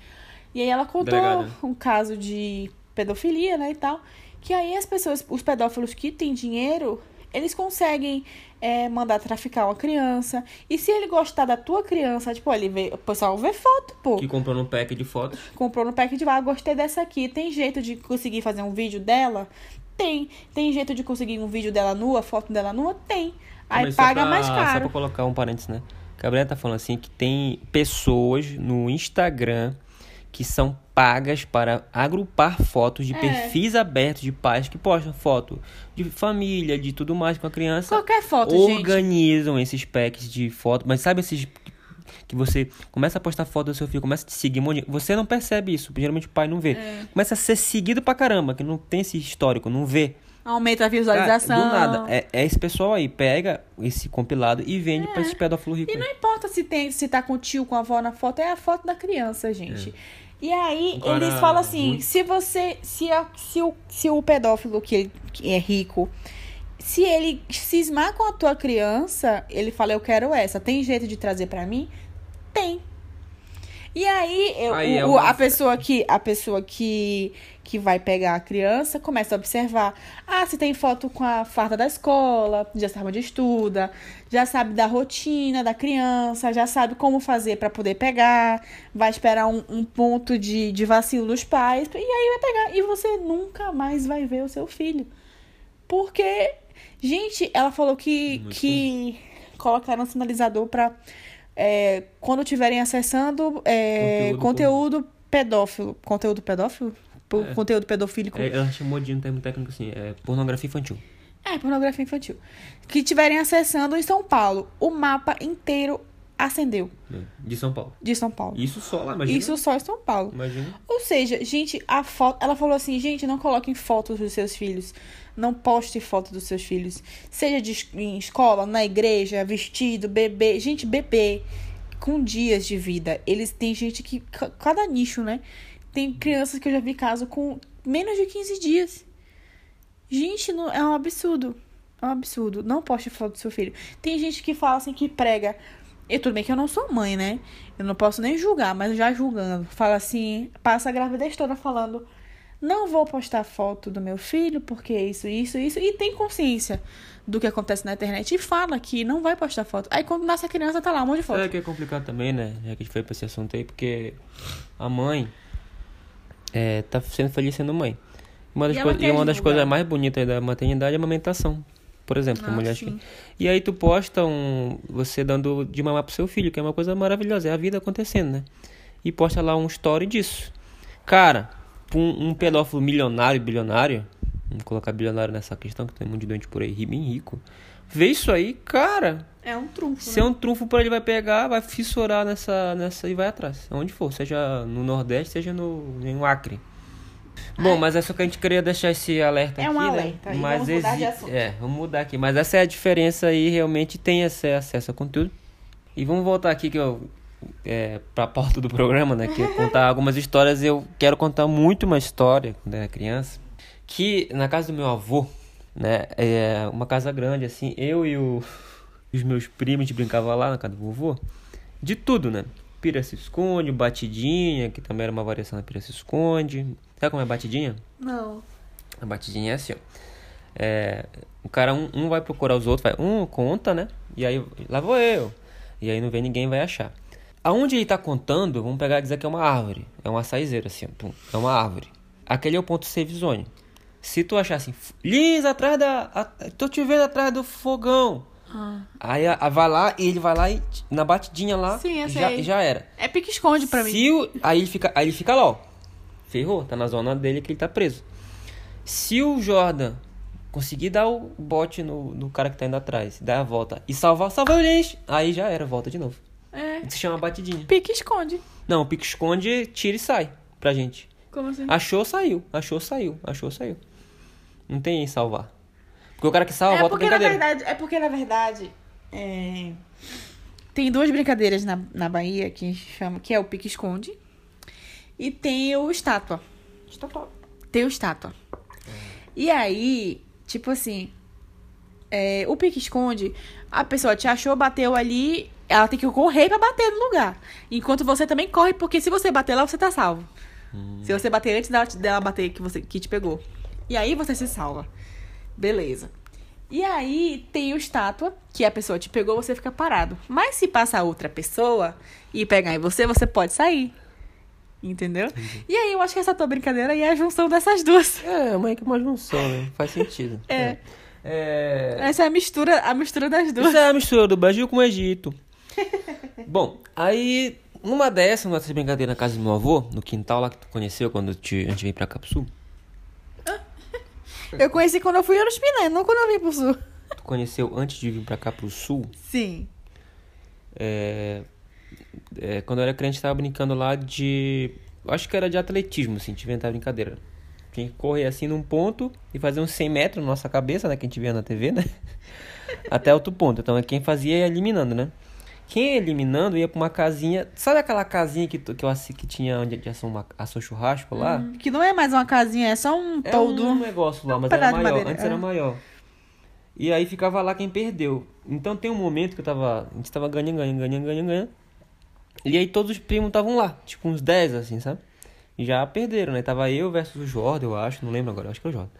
E aí ela contou Delegada. um caso de pedofilia, né, e tal, que aí as pessoas, os pedófilos que têm dinheiro, eles conseguem é, mandar traficar uma criança. E se ele gostar da tua criança, tipo, ele vê, o pessoal vê foto, pô Que comprou um pack de fotos. comprou no pack de ah, gostei dessa aqui. Tem jeito de conseguir fazer um vídeo dela Tem. Tem jeito de conseguir um vídeo dela nua, foto dela nua? Tem. Aí Mas só paga pra- mais Só caro. pra colocar um parênteses, né? Gabriela tá falando assim que tem pessoas no Instagram que são pagas para agrupar fotos de É. perfis abertos de pais que postam foto de família, de tudo mais com a criança. Qualquer foto, gente. organizam esses packs de foto, mas sabe esses que você começa a postar foto do seu filho, começa a te seguir, um você não percebe isso, geralmente o pai não vê. É. Começa a ser seguido pra caramba, que não tem esse histórico, não vê. Aumenta a visualização. do nada, é, é esse pessoal aí, pega esse compilado e vende pra esses pedófilos ricos. É. E não importa se tem, se tá com o tio, com a avó na foto, é a foto da criança, gente. E aí, Agora, eles falam assim, muito- se você, se, a- se, o, se o pedófilo que, que é rico, se ele cismar com a tua criança, ele fala, eu quero essa, tem jeito de trazer pra mim? Tem. E aí, eu- Aí o- é uma- a pessoa que a pessoa que, que vai pegar a criança começa a observar. Ah, se tem foto com a farda da escola, já sabe onde estuda, já sabe da rotina da criança, já sabe como fazer pra poder pegar, vai esperar um, um ponto de, de vacilo dos pais, e aí vai pegar. E você nunca mais vai ver o seu filho. Porque, gente, ela falou que, Muito que colocaram um sinalizador pra é, quando estiverem acessando é, Conteúdo conteúdo, pedófilo. Conteúdo pedófilo? Por- É. Conteúdo pedofílico. É, ela chamou de um termo técnico assim, é pornografia infantil. É, pornografia infantil. Que estiverem acessando em São Paulo. O mapa inteiro acendeu né, De São Paulo. de São Paulo. Isso só lá, imagina. Isso só em São Paulo. Imagina. Ou seja, gente, a foto. Ela falou assim, gente, não coloquem fotos dos seus filhos. Não poste fotos dos seus filhos. Seja de, em escola, na igreja, vestido, bebê. Gente, bebê com dias de vida. Eles tem gente que. ca- Cada nicho, né? Tem crianças que eu já vi caso com menos de 15 dias. Gente, não, é um absurdo. É um absurdo. Não poste foto do seu filho. Tem gente que fala assim que prega. E tudo bem que eu não sou mãe, né? Eu não posso nem julgar, mas já julgando. Fala assim, passa a gravidez toda falando. Não vou postar foto do meu filho, porque isso, isso, isso. E tem consciência do que acontece na internet. E fala que não vai postar foto. Aí quando nasce a criança, tá lá um monte de foto. O que é complicado também, né? Já que a gente foi pra esse assunto aí, porque a mãe é, tá sendo feliz sendo mãe. Uma das, E e uma das coisas mais bonitas da maternidade é a amamentação. Por exemplo, Ah, mulher que... E aí tu posta um, você dando de mamar pro seu filho, que é uma coisa maravilhosa, é a vida acontecendo, né? E posta lá um story disso. Cara, um, um pedófilo milionário, bilionário, vamos colocar bilionário nessa questão, que tem um monte de doente por aí, bem rico. Vê isso aí, cara, É um trunfo. se é um trunfo pra ele, vai pegar, vai fissurar nessa, nessa e vai atrás. Onde for, seja no Nordeste, seja no, em Acre. Bom, mas é só que a gente queria deixar esse alerta É aqui, um né? alerta, Mas vamos mudar de assunto. É, vamos mudar aqui. Mas essa é a diferença aí, realmente tem esse acesso a conteúdo. E vamos voltar aqui que eu... É, pra pauta do programa, né? Que é contar (laughs) algumas histórias. Eu quero contar muito uma história quando era criança. Que na casa do meu avô, né? É uma casa grande, assim. Eu e o, os meus primos, a gente brincava lá na casa do vovô. De tudo, né? Pira se esconde, batidinha, que também era uma variação da pira se esconde. Sabe como é batidinha? Não. A batidinha é assim, ó. É, o cara, um, um vai procurar os outros, vai, um conta, né? E aí, lá vou eu. E aí não vem ninguém, vai achar. Aonde ele tá contando, vamos pegar e dizer que é uma árvore. É uma saizeira, assim, ó, pum, é uma árvore. Aquele é o ponto zone. Se tu achar assim, Lins, atrás da. a- tô te vendo atrás do fogão. Aí a, a- vai lá e ele vai lá e na batidinha lá Sim, já, sei. já era. É pique-esconde pra mim. Se o, aí, ele fica, aí ele fica lá, ó. Ferrou, tá na zona dele que ele tá preso. Se o Jordan conseguir dar o bote no, no cara que tá indo atrás, dar a volta e salvar, salvar o Lynch, aí já era, volta de novo. É. Isso se chama batidinha. Pique-esconde. Não, o pique esconde, tira e sai pra gente. Como assim? Achou, saiu. Achou, saiu. Achou, saiu. Não tem salvar. Porque o cara que salva, é volta porque na verdade, é porque na verdade é, tem duas brincadeiras na, na Bahia que a gente chama que é o pique esconde e tem o estátua. Tem o estátua. E aí, tipo assim, é, o pique esconde, a pessoa te achou, bateu ali, ela tem que correr pra bater no lugar. Enquanto você também corre, porque se você bater lá, você tá salvo. Se você bater antes dela, dela bater que, você, que te pegou. E aí você se salva. Beleza. E aí tem o estátua, que a pessoa te pegou, você fica parado. Mas se passa outra pessoa e pegar em você, você pode sair. Entendeu? E aí eu acho que essa tua brincadeira aí é a junção dessas duas. É, meio que uma junção, né? Faz sentido. (laughs) É. É. Essa é a mistura, a mistura das duas. Isso é a mistura do Brasil com o Egito. (laughs) Bom, aí, numa dessas, numa dessas brincadeiras na casa do meu avô, no quintal lá que tu conheceu quando te, a gente veio pra cá pro sul. Eu conheci quando eu fui aos Piné, não quando eu vim pro sul. Tu conheceu antes de vir pra cá pro sul. Sim. É, é, quando eu era criança, tava brincando lá de. Acho que era de atletismo, assim, tive inventar brincadeira. Tinha que correr assim num ponto e fazer uns 100 metros na nossa cabeça, né? Que a gente via na TV, né? (laughs) Até outro ponto. Então, quem fazia ia eliminando, né? Quem ia eliminando ia pra uma casinha. Sabe aquela casinha que, que eu que tinha onde assou, uma, assou churrasco lá? Que não é mais uma casinha, é só um É todo. um negócio lá, mas pedaço era maior. Antes é. era maior. E aí ficava lá quem perdeu. Então tem um momento que eu tava. A gente tava ganhando, ganhando, ganhando, ganhando, ganhando. E aí todos os primos estavam lá. Tipo uns 10, assim, sabe? E já perderam, né? Tava eu versus o Jordan, eu acho. Não lembro agora, acho que é o Jordan.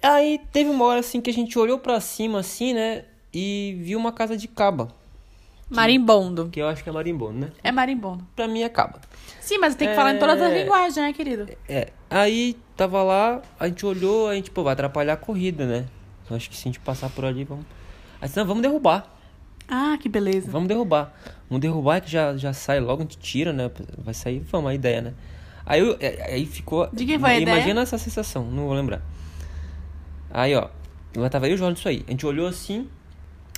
Aí teve uma hora assim que a gente olhou pra cima, assim, né? E viu uma casa de caba. Marimbondo. Que eu acho que é marimbondo, né? É marimbondo. Pra mim é caba. Sim, mas tem que falar em todas as É. linguagens, né, querido? É, aí tava lá, a gente olhou, a gente, pô, vai atrapalhar a corrida, né? Eu acho que se a gente passar por ali, vamos. Aí não, vamos derrubar. Ah, que beleza. Vamos derrubar. Vamos derrubar que já, já sai logo, a gente tira, né? Vai sair, vamos, a ideia, né? Aí, eu- é, aí ficou. De quem foi a Imagina ideia? essa sensação, não vou lembrar. Aí, ó. Lá tava eu e o Jorge isso aí. A gente olhou assim.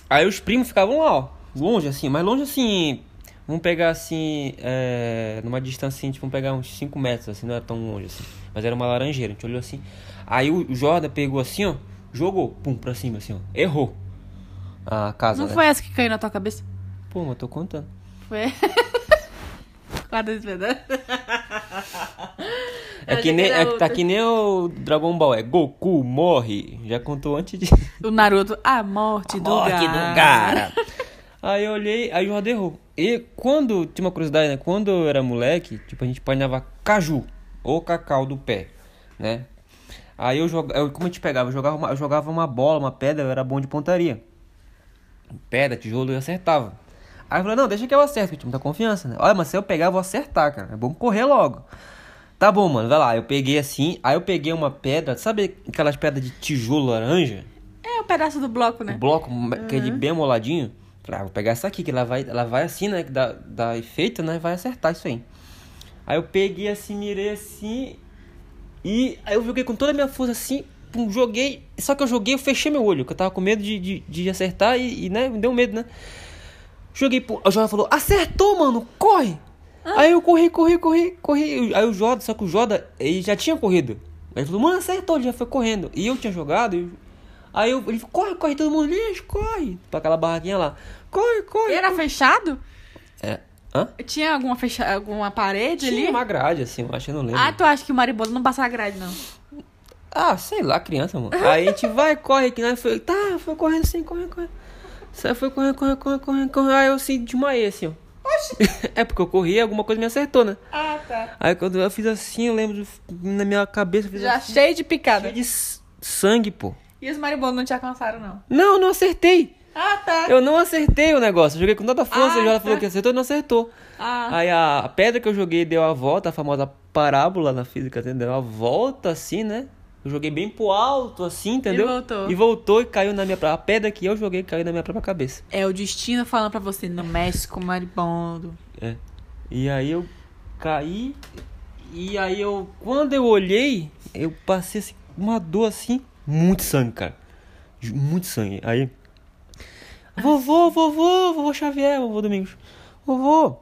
Aí os primos ficavam lá, ó. Longe assim, mas longe assim. Vamos pegar assim. É, numa distância assim, tipo, vamos pegar uns 5 metros, assim, não era tão longe assim. Mas era uma laranjeira, a gente olhou assim. Aí o Jordan pegou assim, ó. Jogou, pum, pra cima, assim, ó. Errou. A casa. Não né? foi essa que caiu na tua cabeça? Pô, mas eu tô contando. Foi. Guarda esse pedaço. É que nem, é, tá que nem o Dragon Ball, é Goku morre. Já contou antes de. O Naruto, a morte do Morte Gaara. do Gara. Aí eu olhei, aí o Jordan errou. E quando, tinha uma curiosidade, né? Quando eu era moleque, tipo, a gente apanhava caju ou cacau do pé, né? Aí eu jogava, como a gente pegava? Eu jogava, uma, eu jogava uma bola, uma pedra, eu era bom de pontaria. Pedra, tijolo, eu acertava. Aí eu falei, não, deixa que eu acerto, que tinha muita confiança, né? Olha, mas se eu pegar, eu vou acertar, cara. É bom correr logo. Tá bom, mano, vai lá. Eu peguei assim, aí eu peguei uma pedra, sabe aquelas pedras de tijolo laranja? É um pedaço do bloco, né? O bloco que é de bem amoladinho. Falei, ah, vou pegar essa aqui, que ela vai, ela vai assim, né? Que dá, dá efeito, né? Vai acertar isso aí. Aí eu peguei assim, mirei assim. E aí eu joguei com toda a minha força assim. Pum, joguei. Só que eu joguei, eu fechei meu olho, que eu tava com medo de, de, de acertar e, e, né? Me deu medo, né? Joguei, pum. O Jordan falou: Acertou, mano, corre! Aí eu corri, corri, corri, corri. Aí o Jordan, só que o Jordan, ele já tinha corrido. Aí ele falou: Mano, acertou, ele já foi correndo. E eu tinha jogado. e- Aí eu, ele falou: Corre, corre, todo mundo, lixo, corre! Pra aquela barraquinha lá: Corre, corre! E era fechado? É. Hã? Tinha alguma, fecha... alguma parede ali? Tinha uma grade, assim, eu acho que não lembro. Ah, tu acha que o maribondo não passa a grade, não? Ah, sei lá, criança, mano. Aí a gente (laughs) vai, corre, que nós foi. Tá, foi correndo assim, correndo, correndo. Sai, foi correndo, correndo, correndo, correndo, correndo. Aí eu assim, desmaiei assim, ó. (laughs) é porque eu corri alguma coisa me acertou, né? Ah, tá. Aí quando eu fiz assim, eu lembro na minha cabeça, eu fiz Já assim, cheio de picada. cheio de sangue, pô. E os maribondos não te alcançaram, não? Não, não acertei. Ah, tá. Eu não acertei o negócio. Eu joguei com tanta força, Ah, e ela tá. falou que acertou e não acertou. Ah. Aí a, a pedra que eu joguei deu a volta, a famosa parábola na física, entendeu? Deu a volta assim, né? Eu joguei bem pro alto, assim, entendeu? voltou. E voltou e caiu na minha. A pedra que eu joguei caiu na minha própria cabeça. É o destino falando pra você, não mexe com o maribondo. É. E aí eu caí. E aí eu. Quando eu olhei, eu passei assim, uma dor assim. Muito sangue, cara. Muito sangue. Aí. Vovô, vovô, vovô Xavier, vovô Domingos. Vovô.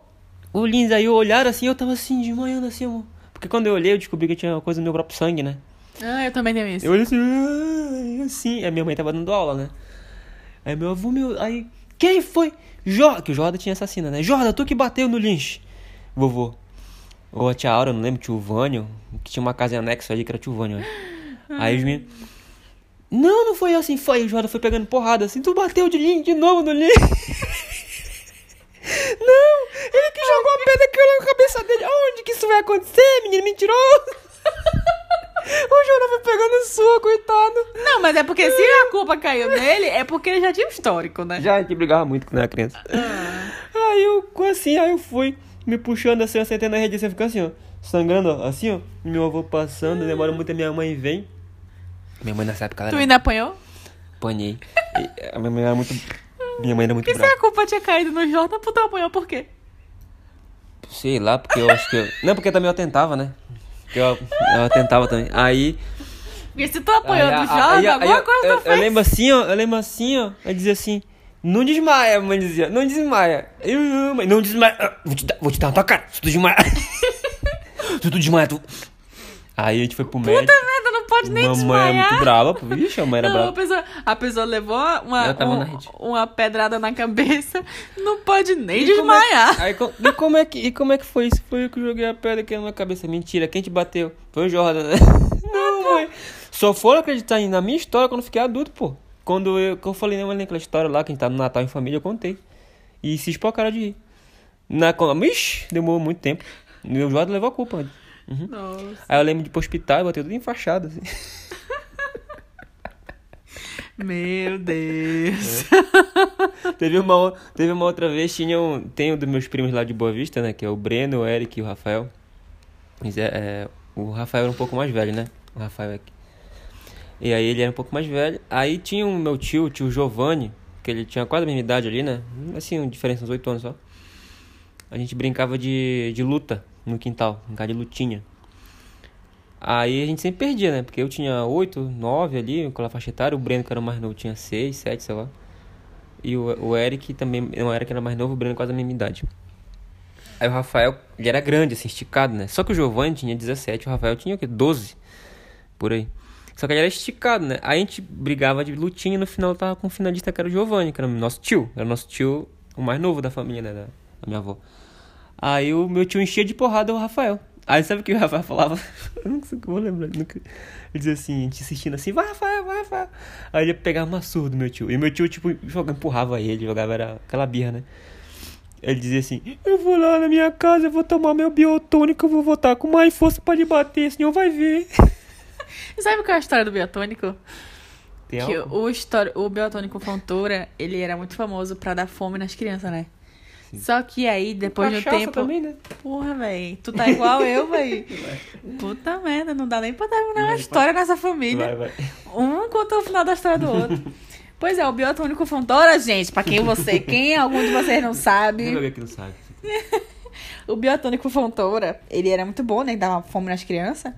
O Lins aí olharam assim, eu tava assim, desmanhando assim, amor. Porque quando eu olhei, eu descobri que tinha uma coisa no meu próprio sangue, né? Ah, eu também tenho isso. Eu olhei assim, "Ai", assim. Aí minha mãe tava dando aula, né? Aí meu avô, meu. Aí. Quem foi? Jorda. Que o Jorda tinha assassina, né? Jorda, tu que bateu no lynch. Vovô. Ou a tia Aura, não lembro, tio Vânio. Que tinha uma casa em anexo ali que era tio Vânio. né? Aí os meninos. Não, não foi eu assim, foi. O Jorda foi pegando porrada assim. Tu bateu de lynch de novo no lynch. (laughs) não, ele que jogou a pedra que na cabeça dele. Onde que isso vai acontecer, menino mentiroso? (laughs) O Jordan foi pegando sua, coitado. Não, mas é porque se a culpa caiu nele, é porque ele já tinha um histórico, né? Já a gente brigava muito quando era criança. Aí eu, assim, aí eu fui. me puxando assim, eu sentei na rede assim, fica assim, ó. Sangrando, ó, assim, ó. Meu avô passando, demora muito, a minha mãe vem. Minha mãe nessa época Tu era... ainda apanhou? apanhei. (laughs) E a minha mãe era muito. Minha mãe era muito E se brava. a culpa tinha caído no Jordan, tu apanhou por quê? Sei lá, porque eu acho que. Eu... Não, porque também eu tentava, né? Porque eu, eu tentava também. Aí. Porque se tu apanhou aí, do Jordan, alguma aí- coisa eu, eu fez. lembro assim, ó. Eu lembro assim, ó. Ela dizia assim. Não desmaia, a mãe dizia. Não desmaia. Eu, eu, mãe, não desmaia. Ah, Vou te dar, vou te dar na tua cara. Se tu desmaia. (laughs) se tu desmaia, tu. (laughs) Aí a gente foi pro médico. Puta merda, pode nem Mamãe desmaiar. é muito brava. pô. Vixe, a mãe era Não, a brava. pessoa, a pessoa levou uma, um- uma pedrada na cabeça, não pode nem E como é- desmaiar. Aí, e, como é que, e como é que foi isso? Foi eu que joguei a pedra aqui na minha cabeça. Mentira, quem te bateu? Foi o Jordan, (laughs) né? Não, mãe. Só foram acreditar na minha história quando eu fiquei adulto, pô. Quando eu, que eu falei né, naquela história lá, que a gente tá no Natal em família, eu contei. E se espocaram de rir. Na, quando, ixi, demorou muito tempo. E o Jordan levou a culpa. Uhum. Nossa. Aí eu lembro de ir pro hospital e botei tudo enfaixado, assim. Meu Deus. Teve uma, teve uma outra vez, tinha um, tem um dos meus primos lá de Boa Vista, né? Que é o Breno, o Eric e o Rafael. Mas é, é, o Rafael era um pouco mais velho, né? O Rafael aqui. E aí ele era um pouco mais velho. Aí tinha o meu tio, o tio Giovanni, que ele tinha quase a mesma idade ali, né? Assim, uma diferença uns 8 anos só. A gente brincava de, de luta no quintal, brincar de lutinha. Aí a gente sempre perdia, né? Porque eu tinha 8, 9 ali, com aquela faixa etária. O Breno, que era o mais novo, tinha 6, 7, sei lá. E o, o Eric também, não, o Eric era mais novo, o Breno quase a mesma idade. Aí o Rafael, ele era grande, assim, esticado, né? Só que o Giovanni tinha 17, o Rafael tinha o quê? 12, por aí. Só que ele era esticado, né? Aí a gente brigava de lutinha e no final tava com o finalista que era o Giovanni, que era o nosso tio. Era o nosso tio, o mais novo da família, né? Da, da minha avó. Aí o meu tio enchia de porrada o Rafael. Aí sabe o que o Rafael falava? (laughs) Eu não sei o que eu vou lembrar. Nunca... Ele dizia assim, a gente assistindo assim, vai Rafael, vai Rafael. Aí ele pegava uma surra do meu tio. E meu tio, tipo, jogava, empurrava ele, jogava, era aquela birra, né? Ele dizia assim, eu vou lá na minha casa, eu vou tomar meu biotônico, eu vou voltar com mais força pra lhe bater, senhor vai ver. (laughs) Sabe qual é a história do biotônico? Tem Que o, história, o biotônico Fontoura, ele era muito famoso pra dar fome nas crianças, né? Só que aí, depois de um tempo. também, né? Porra, véi. Tu tá igual eu, véi. Puta merda, não dá nem pra terminar a história nessa família. Vai, vai. Um conta o final da história do outro. Pois é, o biotônico Fontoura, gente, pra quem você, quem algum de vocês não sabe, ver aqui não sabe. (laughs) o biotônico Fontoura, ele era muito bom, né? Dava fome nas crianças.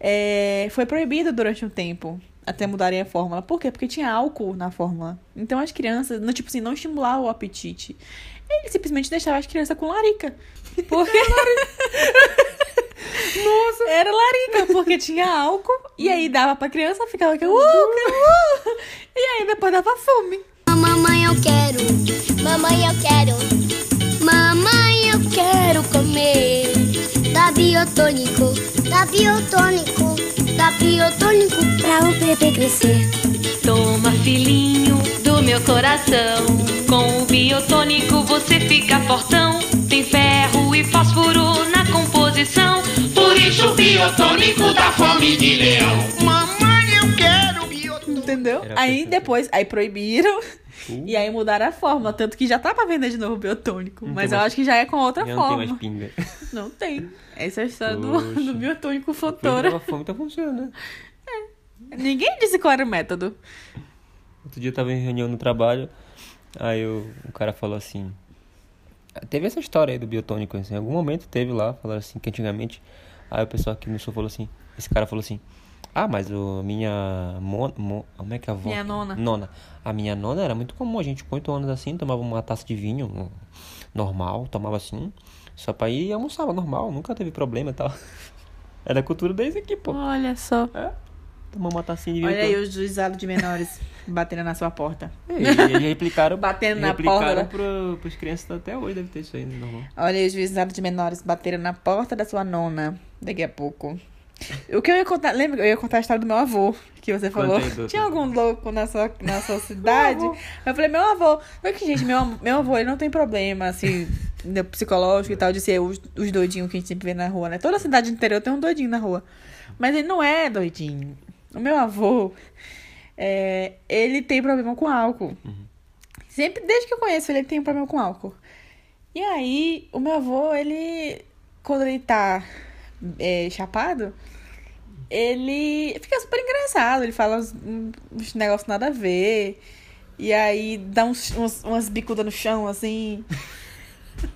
É, foi proibido durante um tempo, até mudarem a fórmula. Por quê? Porque tinha álcool na fórmula. Então as crianças, não, tipo assim, não estimulava o apetite. Ele simplesmente deixava as crianças com larica. Porque. (laughs) Nossa! Era larica, porque tinha álcool. E aí dava pra criança, ficava aqui, uh, uh. E aí depois dava fome. Mamãe, eu quero. Mamãe, eu quero. Mamãe, eu quero comer. Dá biotônico. Dá biotônico. Dá biotônico pra o bebê crescer. Toma, filhinho meu coração. Com o biotônico você fica fortão. Tem ferro e fósforo na composição. Por isso o biotônico dá fome de leão. Mamãe, eu quero biotônico. Entendeu? Era aí perfeito. depois, aí proibiram. E aí mudaram a fórmula. Tanto que já tá pra vender de novo o biotônico. Não mas eu mais- acho que já é com outra Já não tem forma. mais pinga. (laughs) Não tem. Essa é a história do, Poxa. do biotônico Fontoura. tava fome, tá funcionando, né? Ninguém disse qual era o método. Outro dia eu tava em reunião no trabalho, aí o, o cara falou assim. Teve essa história aí do biotônico, assim, em algum momento teve lá, falaram assim, que antigamente. Aí o pessoal aqui no sul falou assim, esse cara falou assim, ah, mas o minha mon, mon- como é que é a avó? Minha nona. Nona. A minha nona era muito comum, a gente com oito anos assim, tomava uma taça de vinho normal, tomava assim, só pra ir e almoçava normal, nunca teve problema e tal. (laughs) Era cultura deles aqui, pô. Olha só. Tomar uma tacinha de vinho. Olha aí os juizados de menores (laughs) batendo na sua porta. É, e eles replicaram, (laughs) Batendo na replicaram porta pro, pros crianças até hoje, deve ter isso aí, normal. Olha os juizados de menores bateram na porta da sua nona. Daqui a pouco. O que eu ia contar, lembra? Eu ia contar a história do meu avô, que você falou. doutor. Tinha algum louco na sua, na sua cidade? eu falei, meu avô. Só que, gente, meu, meu avô, ele não tem problema, assim, né, psicológico e tal, de ser os, os doidinhos que a gente sempre vê na rua, né? Toda cidade interior tem um doidinho na rua. Mas ele não é doidinho. O meu avô, é, ele tem problema com álcool. Sempre, desde que eu conheço ele, ele tem um problema com álcool. E aí, o meu avô, ele, quando ele tá é, chapado, ele fica super engraçado. Ele fala uns, uns negócios nada a ver. E aí dá uns, uns- umas bicudas no chão, assim. (laughs)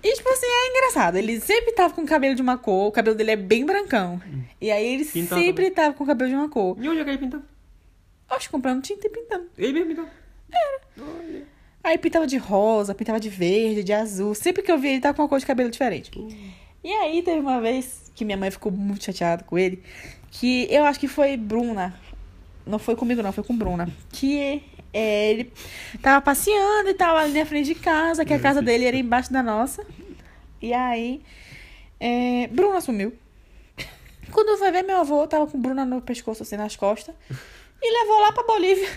E, tipo assim, é engraçado. Ele sempre tava com o cabelo de uma cor. O cabelo dele é bem brancão. E aí ele Pintado sempre tava com o cabelo de uma cor. E onde é que ele pinta? Acho comprando tinta e pintando. Ele mesmo pinta. Aí pintava de rosa, pintava de verde, de azul. Sempre que eu via ele tava com uma cor de cabelo diferente. E aí teve uma vez que minha mãe ficou muito chateada com ele, que eu acho que foi Bruna. Não foi comigo, não, foi com Bruna. Que é, ele tava passeando e tal ali na frente de casa, que a casa dele era embaixo da nossa. E aí, é, Bruna sumiu. Quando foi ver, meu avô tava com Bruna no pescoço, assim, nas costas. E levou lá pra Bolívia.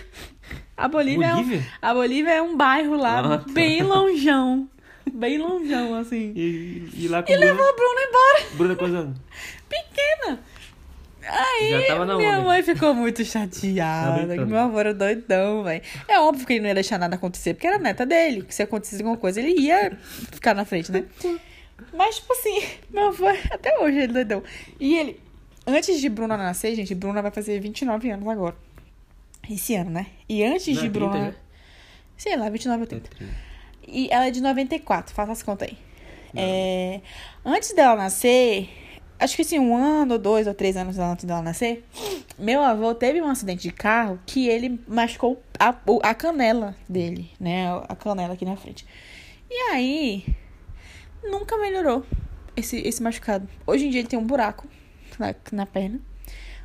A Bolívia, É, Bolívia? um, a Bolívia é um bairro lá, Ah, tá. bem longeão. Bem longeão, assim. E, e lá com E o Bruno. levou a Bruna embora. Bruna quantos anos? Pequena. Aí, minha mãe ficou muito chateada, que meu avô era doidão, velho. É óbvio que ele não ia deixar nada acontecer, porque era neta dele. Que se acontecesse alguma coisa, ele ia ficar na frente, né? Mas, tipo assim, meu avô, até hoje ele é doidão. E ele, antes de Bruna nascer, gente, Bruna vai fazer 29 anos agora. Esse ano, né? E antes Não, de 30 Bruna. já? Sei lá, 29 ou 30. É trinta. E ela é de 94, faça as contas aí. É, antes dela nascer, acho que assim, um ano, ou dois ou três anos antes dela nascer, meu avô teve um acidente de carro que ele machucou a, a canela dele, né? A canela aqui na frente. E aí, nunca melhorou esse, esse machucado. Hoje em dia ele tem um buraco na, na perna,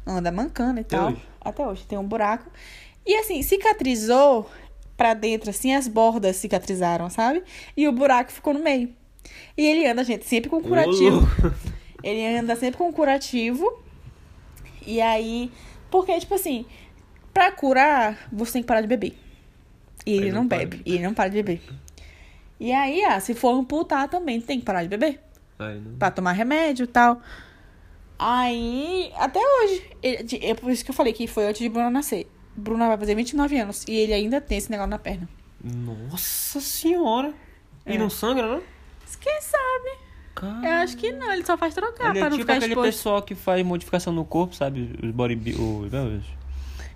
anda mancando e tal. hoje? Até hoje tem um buraco. E assim, cicatrizou pra dentro, assim, as bordas cicatrizaram, sabe? E o buraco ficou no meio. E ele anda, gente, sempre com curativo. Ele anda sempre com curativo. E aí, porque, tipo assim, pra curar, você tem que parar de beber. E ele Ele não não para bebe. E ele não para de beber. E aí, ah, se for amputar também, tem que parar de beber. Aí, não. Pra tomar remédio e tal. Aí, até hoje. ele- é por isso que eu falei que foi antes de Bruna nascer. Bruna vai fazer 29 anos. E ele ainda tem esse negócio na perna. Nossa senhora. E É. não sangra, não? Quem sabe? Cara, Eu acho que não, ele só faz trocar ele pra é não tipo ficar aquele exposto. pessoal que faz modificação no corpo, sabe? Os body... Os... não, os-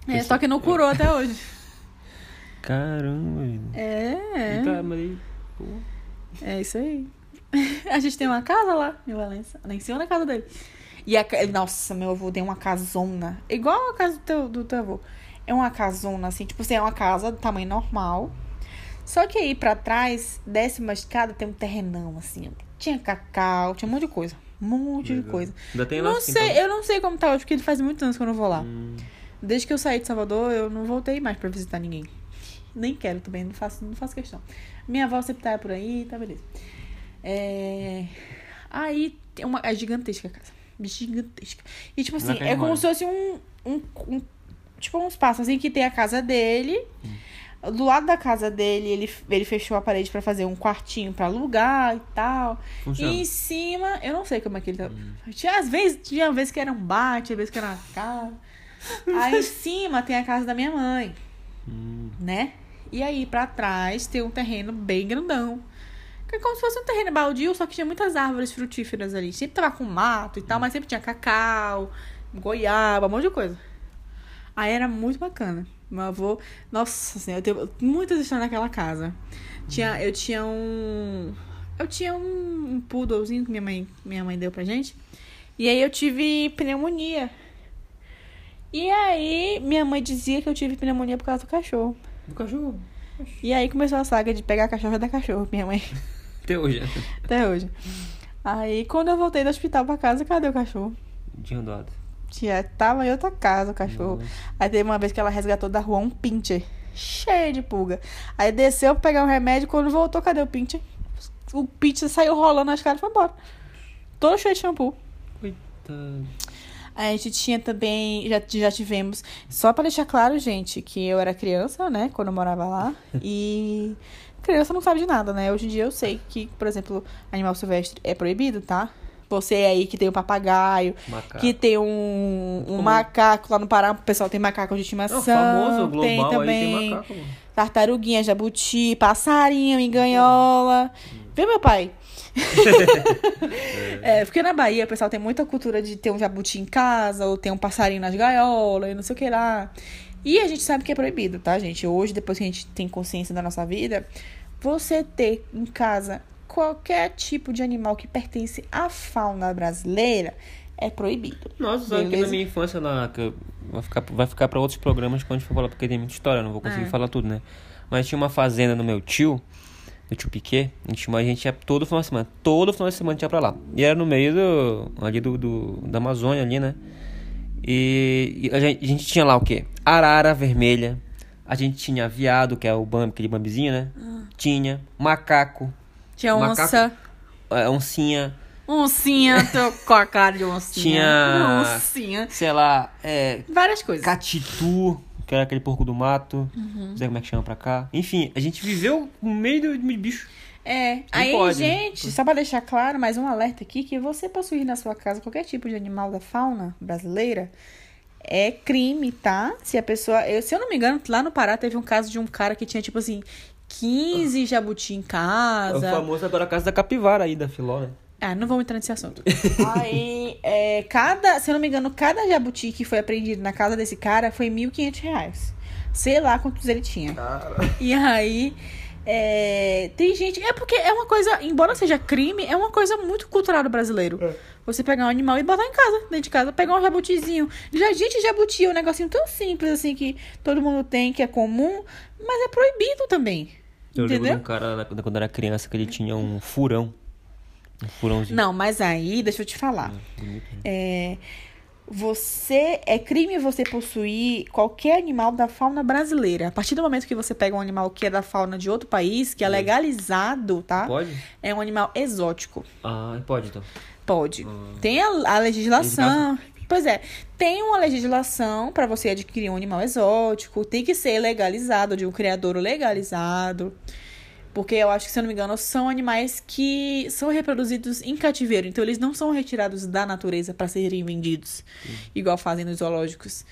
É, só que não curou até hoje. (laughs) Caramba. É, E tá, mas pô, é isso aí. (laughs) A gente tem uma casa lá em Valença, lá em cima da casa dele. E a, nossa, meu avô tem uma casona, igual a casa do teu, do teu avô. É uma casona, assim, tipo assim, é uma casa do tamanho normal. Só que aí pra trás, desce uma escada, tem um terrenão, assim. Tinha cacau, tinha um monte de coisa. Um monte de legal. coisa. Ainda tem Não assim, sei, então? eu não sei como tá hoje, porque ele faz muitos anos que eu não vou lá. Hum, Desde que eu saí de Salvador, eu não voltei mais pra visitar ninguém. Nem quero também, não faço, não faço questão. Minha avó sempre tá por aí, tá beleza. É... Aí tem uma. É gigantesca a casa. Gigantesca. E tipo assim, é como se fosse um, um, um- Tipo um espaço assim que tem a casa dele. Do lado da casa dele, ele, ele fechou a parede pra fazer um quartinho pra alugar e tal. Funciona. E em cima, eu não sei como é que ele tá. Tinha, às vezes, tinha vezes que era um bar, tinha vezes que era uma casa. Aí em cima tem a casa da minha mãe, hum. né? E aí pra trás tem um terreno bem grandão. Que é como se fosse um terreno baldio, só que tinha muitas árvores frutíferas ali. Sempre tava com mato e tal, mas sempre tinha cacau, goiaba, um monte de coisa. Aí era muito bacana. Meu avô, nossa senhora, eu tenho muitas histórias naquela casa. Tinha, eu tinha um. Eu tinha um, um poodlezinho que minha mãe, minha mãe deu pra gente. E aí eu tive pneumonia. E aí minha mãe dizia que eu tive pneumonia por causa do cachorro. Do cachorro. E aí começou a saga de pegar cachorro e dar cachorro, minha mãe, Até hoje. até hoje. Aí quando eu voltei do hospital pra casa, cadê o cachorro? Tinha doado. Tinha, tava em outra casa o cachorro. Nossa. Aí teve uma vez que ela resgatou da rua um pincher. Cheio de pulga. Aí desceu pra pegar um remédio. Quando voltou, cadê o pincher? O pincher saiu rolando as caras e foi embora. Todo cheio de shampoo. Coitado. A gente tinha também, já, já tivemos, só pra deixar claro, gente, que eu era criança, né, quando eu morava lá, e criança não sabe de nada, né? Hoje em dia eu sei que, por exemplo, animal silvestre é proibido, tá? Você aí que tem um papagaio, Macaco. que tem um, um macaco lá no Pará, o pessoal tem macaco de É estimação, o famoso global tem também tem macaco, tartaruguinha, jabuti, passarinho, enganhola. Vê meu pai. (laughs) é, porque na Bahia o pessoal tem muita cultura de ter um jabuti em casa, ou ter um passarinho nas gaiolas, e não sei o que lá. E a gente sabe que é proibido, tá, gente? Hoje, depois que a gente tem consciência da nossa vida, você ter em casa qualquer tipo de animal que pertence à fauna brasileira é proibido. Nossa, sabe que na minha infância, vai ficar, vai ficar pra outros programas quando a gente for falar, porque tem muita história, não vou conseguir É. falar tudo, né? Mas tinha uma fazenda no meu tio, do tio Piquet, a gente, a gente ia todo final de semana, todo final de semana a gente ia pra lá. E era no meio do, ali do, do- da Amazônia, ali, né? E, e a, gente, a gente tinha lá o quê? Arara vermelha, a gente tinha viado, que é o bambi, aquele bambizinho, né? Tinha macaco, Tinha Macaco. onça. é, oncinha, Oncinha, tô (laughs) com a cara de oncinha. Tinha- Oncinha. sei lá, é, Várias coisas. Catitu, que era aquele porco do mato. Uhum. Não sei como é que chama pra cá. Enfim, a gente viveu no meio do de bicho. É, aí, pode, gente, só pra deixar claro, mais um alerta aqui, que você possuir na sua casa qualquer tipo de animal da fauna brasileira é crime, tá? Se a pessoa, eu, se eu não me engano, lá no Pará teve um caso de um cara que tinha, tipo assim, 15 jabuti em É o casa. famoso agora a casa da capivara aí, da Filó, né? Ah, não vamos entrar nesse assunto. (laughs) Aí, é, cada, se eu não me engano, cada jabuti que foi apreendido na casa desse cara foi 1.500 reais. Sei lá quantos ele tinha. E aí, é, tem gente. É porque é uma coisa, embora seja crime, é uma coisa muito cultural do brasileiro. Você pegar um animal e botar em casa, dentro de casa, pegar um jabutizinho. Já, gente, jabuti é um negocinho tão simples assim que todo mundo tem, que é comum, mas é proibido também. Eu lembro de entendeu? um cara quando era criança que ele tinha um furão. Um furãozinho. Não, mas aí, deixa eu te falar. Bonito, né? É, você é crime você possuir qualquer animal da fauna brasileira. A partir do momento que você pega um animal que é da fauna de outro país, que é legalizado, tá? Pode? É um animal exótico. Ah, pode então. Pode. Tem a, a legislação. Pois é, tem uma legislação para você adquirir um animal exótico, tem que ser legalizado, de um criador legalizado. Porque eu acho que, se eu não me engano, são animais que são reproduzidos em cativeiro. Então, eles não são retirados da natureza para serem vendidos, igual fazem nos zoológicos.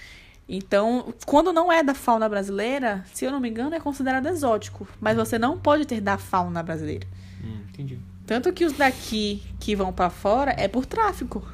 Então, quando não é da fauna brasileira, se eu não me engano, é considerado exótico. Mas você não pode ter da fauna brasileira. Hum, entendi. Tanto que os daqui que vão pra fora é por tráfico.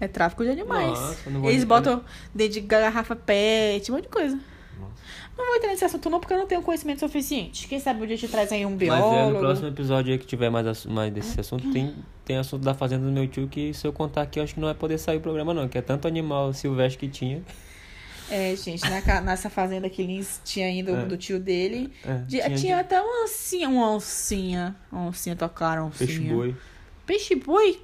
É tráfico de animais. Nossa, Eles botam dentro de garrafa pet, um monte de coisa. Não vou entrar nesse assunto não, porque eu não tenho conhecimento suficiente. Quem sabe um dia gente traz aí um Mas biólogo. é, no próximo episódio aí que tiver mais, mais desse assunto, tem, tem assunto da fazenda do meu tio que se eu contar aqui, eu acho que não vai poder sair o programa não, que é tanto animal silvestre que tinha. É, gente, na nessa fazenda que Lins tinha ido É. do tio dele. É, de- tinha tinha, de- até uma oncinha, uma oncinha. Uma oncinha, tocaram oncinha. Peixe boi. Peixe boi?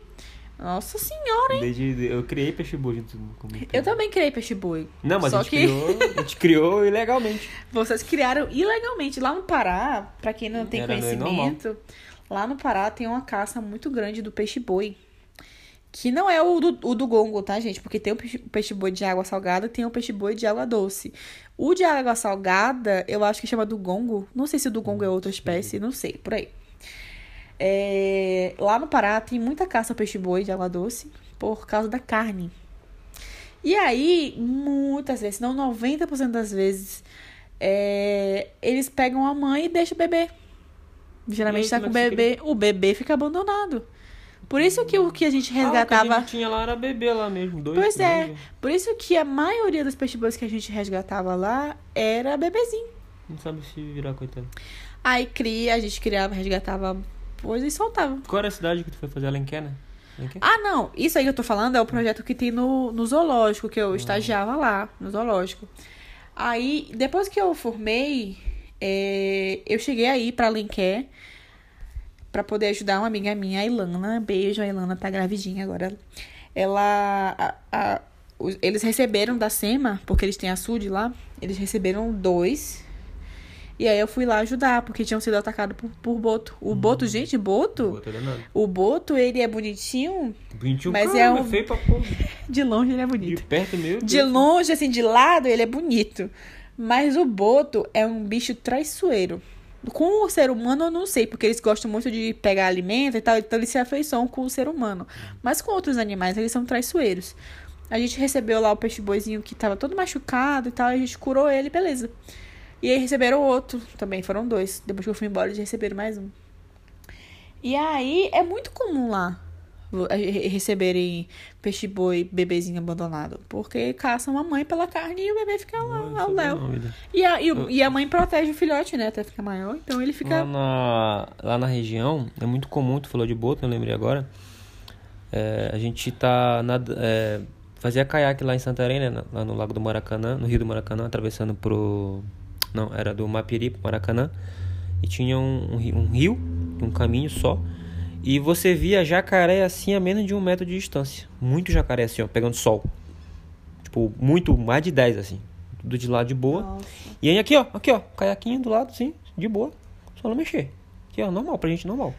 Nossa senhora, hein? Desde, eu criei peixe boi junto comigo. Eu também criei peixe boi. Não, mas a gente, que criou, a (laughs) gente criou ilegalmente. vocês criaram ilegalmente. Lá no Pará, pra quem não tem Era conhecimento, lá no Pará tem uma caça muito grande do peixe boi. Que não é o do, o do gongo, tá, gente? Porque tem o peixe, o peixe boi de água salgada tem o peixe boi de água doce. O de água salgada, eu acho que chama do gongo. Não sei se o do gongo é outra espécie, não sei, por aí. É, lá no Pará tem muita caça ao peixe boi de água doce por causa da carne. E aí, muitas vezes, não 90% das vezes, é, eles pegam a mãe e deixam o bebê. Geralmente E aí, tá com o bebê, o bebê fica abandonado. Por isso que o que a gente Ah, o que a resgatava. gente tinha lá era bebê lá mesmo, dois. Pois é, dois. por isso que a maioria dos peixe bois que a gente resgatava lá era bebezinho. Não sabe se virar, coitado. Aí cria, a gente criava, resgatava coisa e soltava. Qual era a cidade que tu foi fazer? Alenquer, né? Alenquer? Ah, não. Isso aí que eu tô falando é o projeto que tem no, no zoológico, que eu estagiava lá, no zoológico. Aí, depois que eu formei, é, eu cheguei aí pra Alenquer pra poder ajudar uma amiga minha, a Ilana. Beijo, a Ilana tá gravidinha agora. Ela. a- a- os- eles receberam da SEMA, porque eles têm açude lá, eles receberam dois. E aí eu fui lá ajudar, porque tinham sido atacados por, por boto. O boto, gente, boto. Boto danado. O boto, ele é bonitinho. 21 Mas Mas é é um- feio pra porra. (laughs) De longe ele é De bonito. perto, meu De longe, assim, de lado, ele é bonito. Mas o boto é um bicho traiçoeiro. Com o ser humano, eu não sei, porque eles gostam muito de pegar alimento e tal, então eles se afeiçoam com o ser humano. Mas com outros animais, eles são traiçoeiros. A gente recebeu lá o peixe boizinho que tava todo machucado e tal, e a gente curou ele, beleza. E aí receberam outro, também foram dois. Depois que eu fui embora, eles receberam mais um. E aí é muito comum lá receberem peixe boi, bebezinho abandonado. Porque caçam a mãe pela carne e o bebê fica lá ao léu. E a, e, e a mãe protege o filhote, né? Até ficar maior. Então ele Lá fica. na, lá na região, é muito comum, tu falou de boto, eu lembrei agora. É, a gente tá. nada- é, fazia caiaque lá em Santarém, né? na- Lá no Lago do Maracanã, no Rio do Maracanã, atravessando pro. Não, era do Mapiri pro Maracanã. E tinha um, um ri- um rio, um caminho só. E você via jacaré assim a menos de um metro de distância. Muito jacaré assim, ó, pegando sol. Tipo, muito, mais de 10 assim. Tudo de lado de boa. E aí aqui, ó, aqui, ó, caiaquinho do lado, assim, de boa. Só não mexer. Aqui, ó, normal, pra gente normal.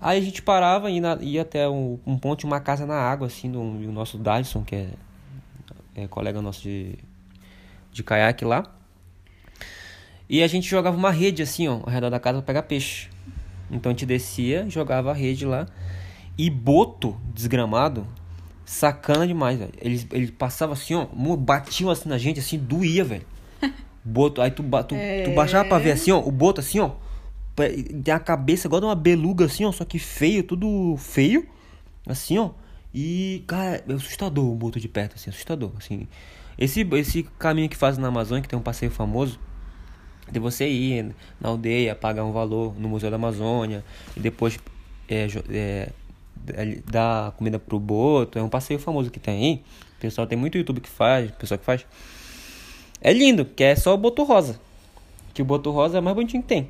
Aí a gente parava e ia, ia até um, um ponto uma casa na água, assim, do, do nosso Dyson, que é, é colega nosso de, de caiaque lá. E a gente jogava uma rede, assim, ó, ao redor da casa pra pegar peixe. Então a gente descia, jogava a rede lá. E boto desgramado, sacana demais, velho. Ele, ele passava assim, ó, batiam assim na gente, assim, doía, velho. (laughs) Boto, aí tu, tu, tu baixava pra ver assim, ó, o boto assim, ó. Tem a cabeça igual de uma beluga assim, ó, só que feio, tudo feio. Assim, ó. E, cara, é assustador o boto de perto, assim, assustador, assim. Esse, esse caminho que faz na Amazônia, que tem um passeio famoso, de você ir na aldeia, pagar um valor no Museu da Amazônia e depois é, é, é, dar comida pro boto. É um passeio famoso que tem aí. O pessoal tem muito YouTube que faz, pessoal que faz. É lindo, que é só o boto rosa. Que o boto rosa é o mais bonitinho que tem.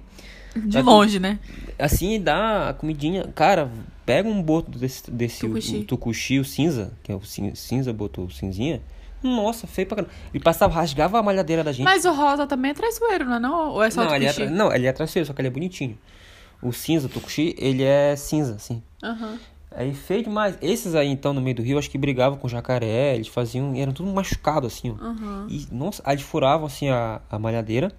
De Vai- longe, né? Assim, dá a comidinha. Cara, pega um boto desse, desse Tucuxi. o, tucuxi, o cinza, que é o cin- cinza, boto cinzinha. Nossa, feio pra caramba. Ele passava, rasgava a malhadeira da gente. Mas o rosa também é traiçoeiro, não é? Não? Ou é só não, ele é, não, ele é traseiro, só que ele é bonitinho. O cinza, o tucuxi, ele é cinza, assim. Aham. Aí feio demais. Esses aí, então, no meio do rio, acho que brigavam com jacaré, eles faziam. Eram tudo machucado, assim, ó. Aham. E, nossa, aí eles furavam, assim, a, a malhadeira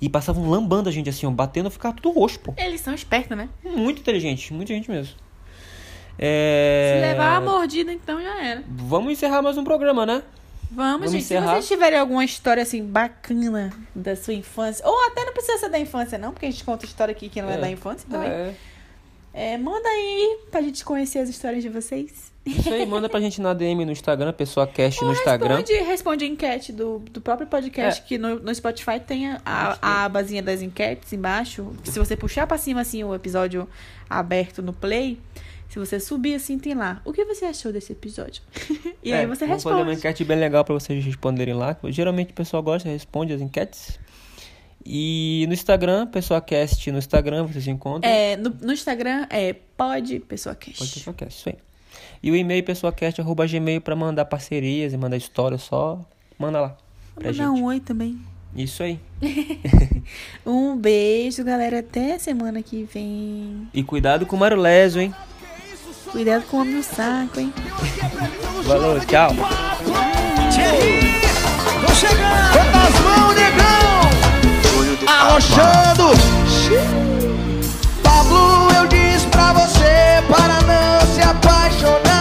e passavam lambando a gente, assim, ó, batendo, ficava tudo roxo, pô. Eles são espertos, né? Muito inteligente, muita gente mesmo. É... Se levar a mordida, então já era. Vamos encerrar mais um programa, né? Vamos, Vamos gente. encerrar? Se vocês tiverem alguma história assim bacana da sua infância, ou até não precisa ser da infância, não, porque a gente conta história aqui que não é, É. da infância também. É. É, manda aí pra gente conhecer as histórias de vocês. Isso aí, manda pra gente na DM no Instagram, pessoa cast no Instagram. Responde, responde a enquete do, do próprio podcast, É. que no, no Spotify tem a, a, a abazinha das enquetes embaixo. Se você puxar pra cima, assim, o episódio aberto no play, se você subir, assim, tem lá. O que você achou desse episódio? (laughs) e aí É, você vamos fazer uma responde. enquete bem legal pra vocês responderem lá. Geralmente o pessoal gosta, responde as enquetes. E no Instagram, pessoa cast no Instagram, vocês encontram. É, no, no Instagram é pode pessoa cash. Pode pessoa cast, isso aí. E o e-mail pessoacast.gmail pra mandar parcerias e mandar histórias só. Manda lá pra Vou dar gente. um oi também. Isso aí. (laughs) Um beijo, galera. Até semana que vem. E cuidado com o Marulésio, hein? Cuidado com o homem no saco, hein? Falou, tchau. Tô chegando! Bota as mãos, negão! Arrochando! Pablo, eu disse pra você para não se apaixonar.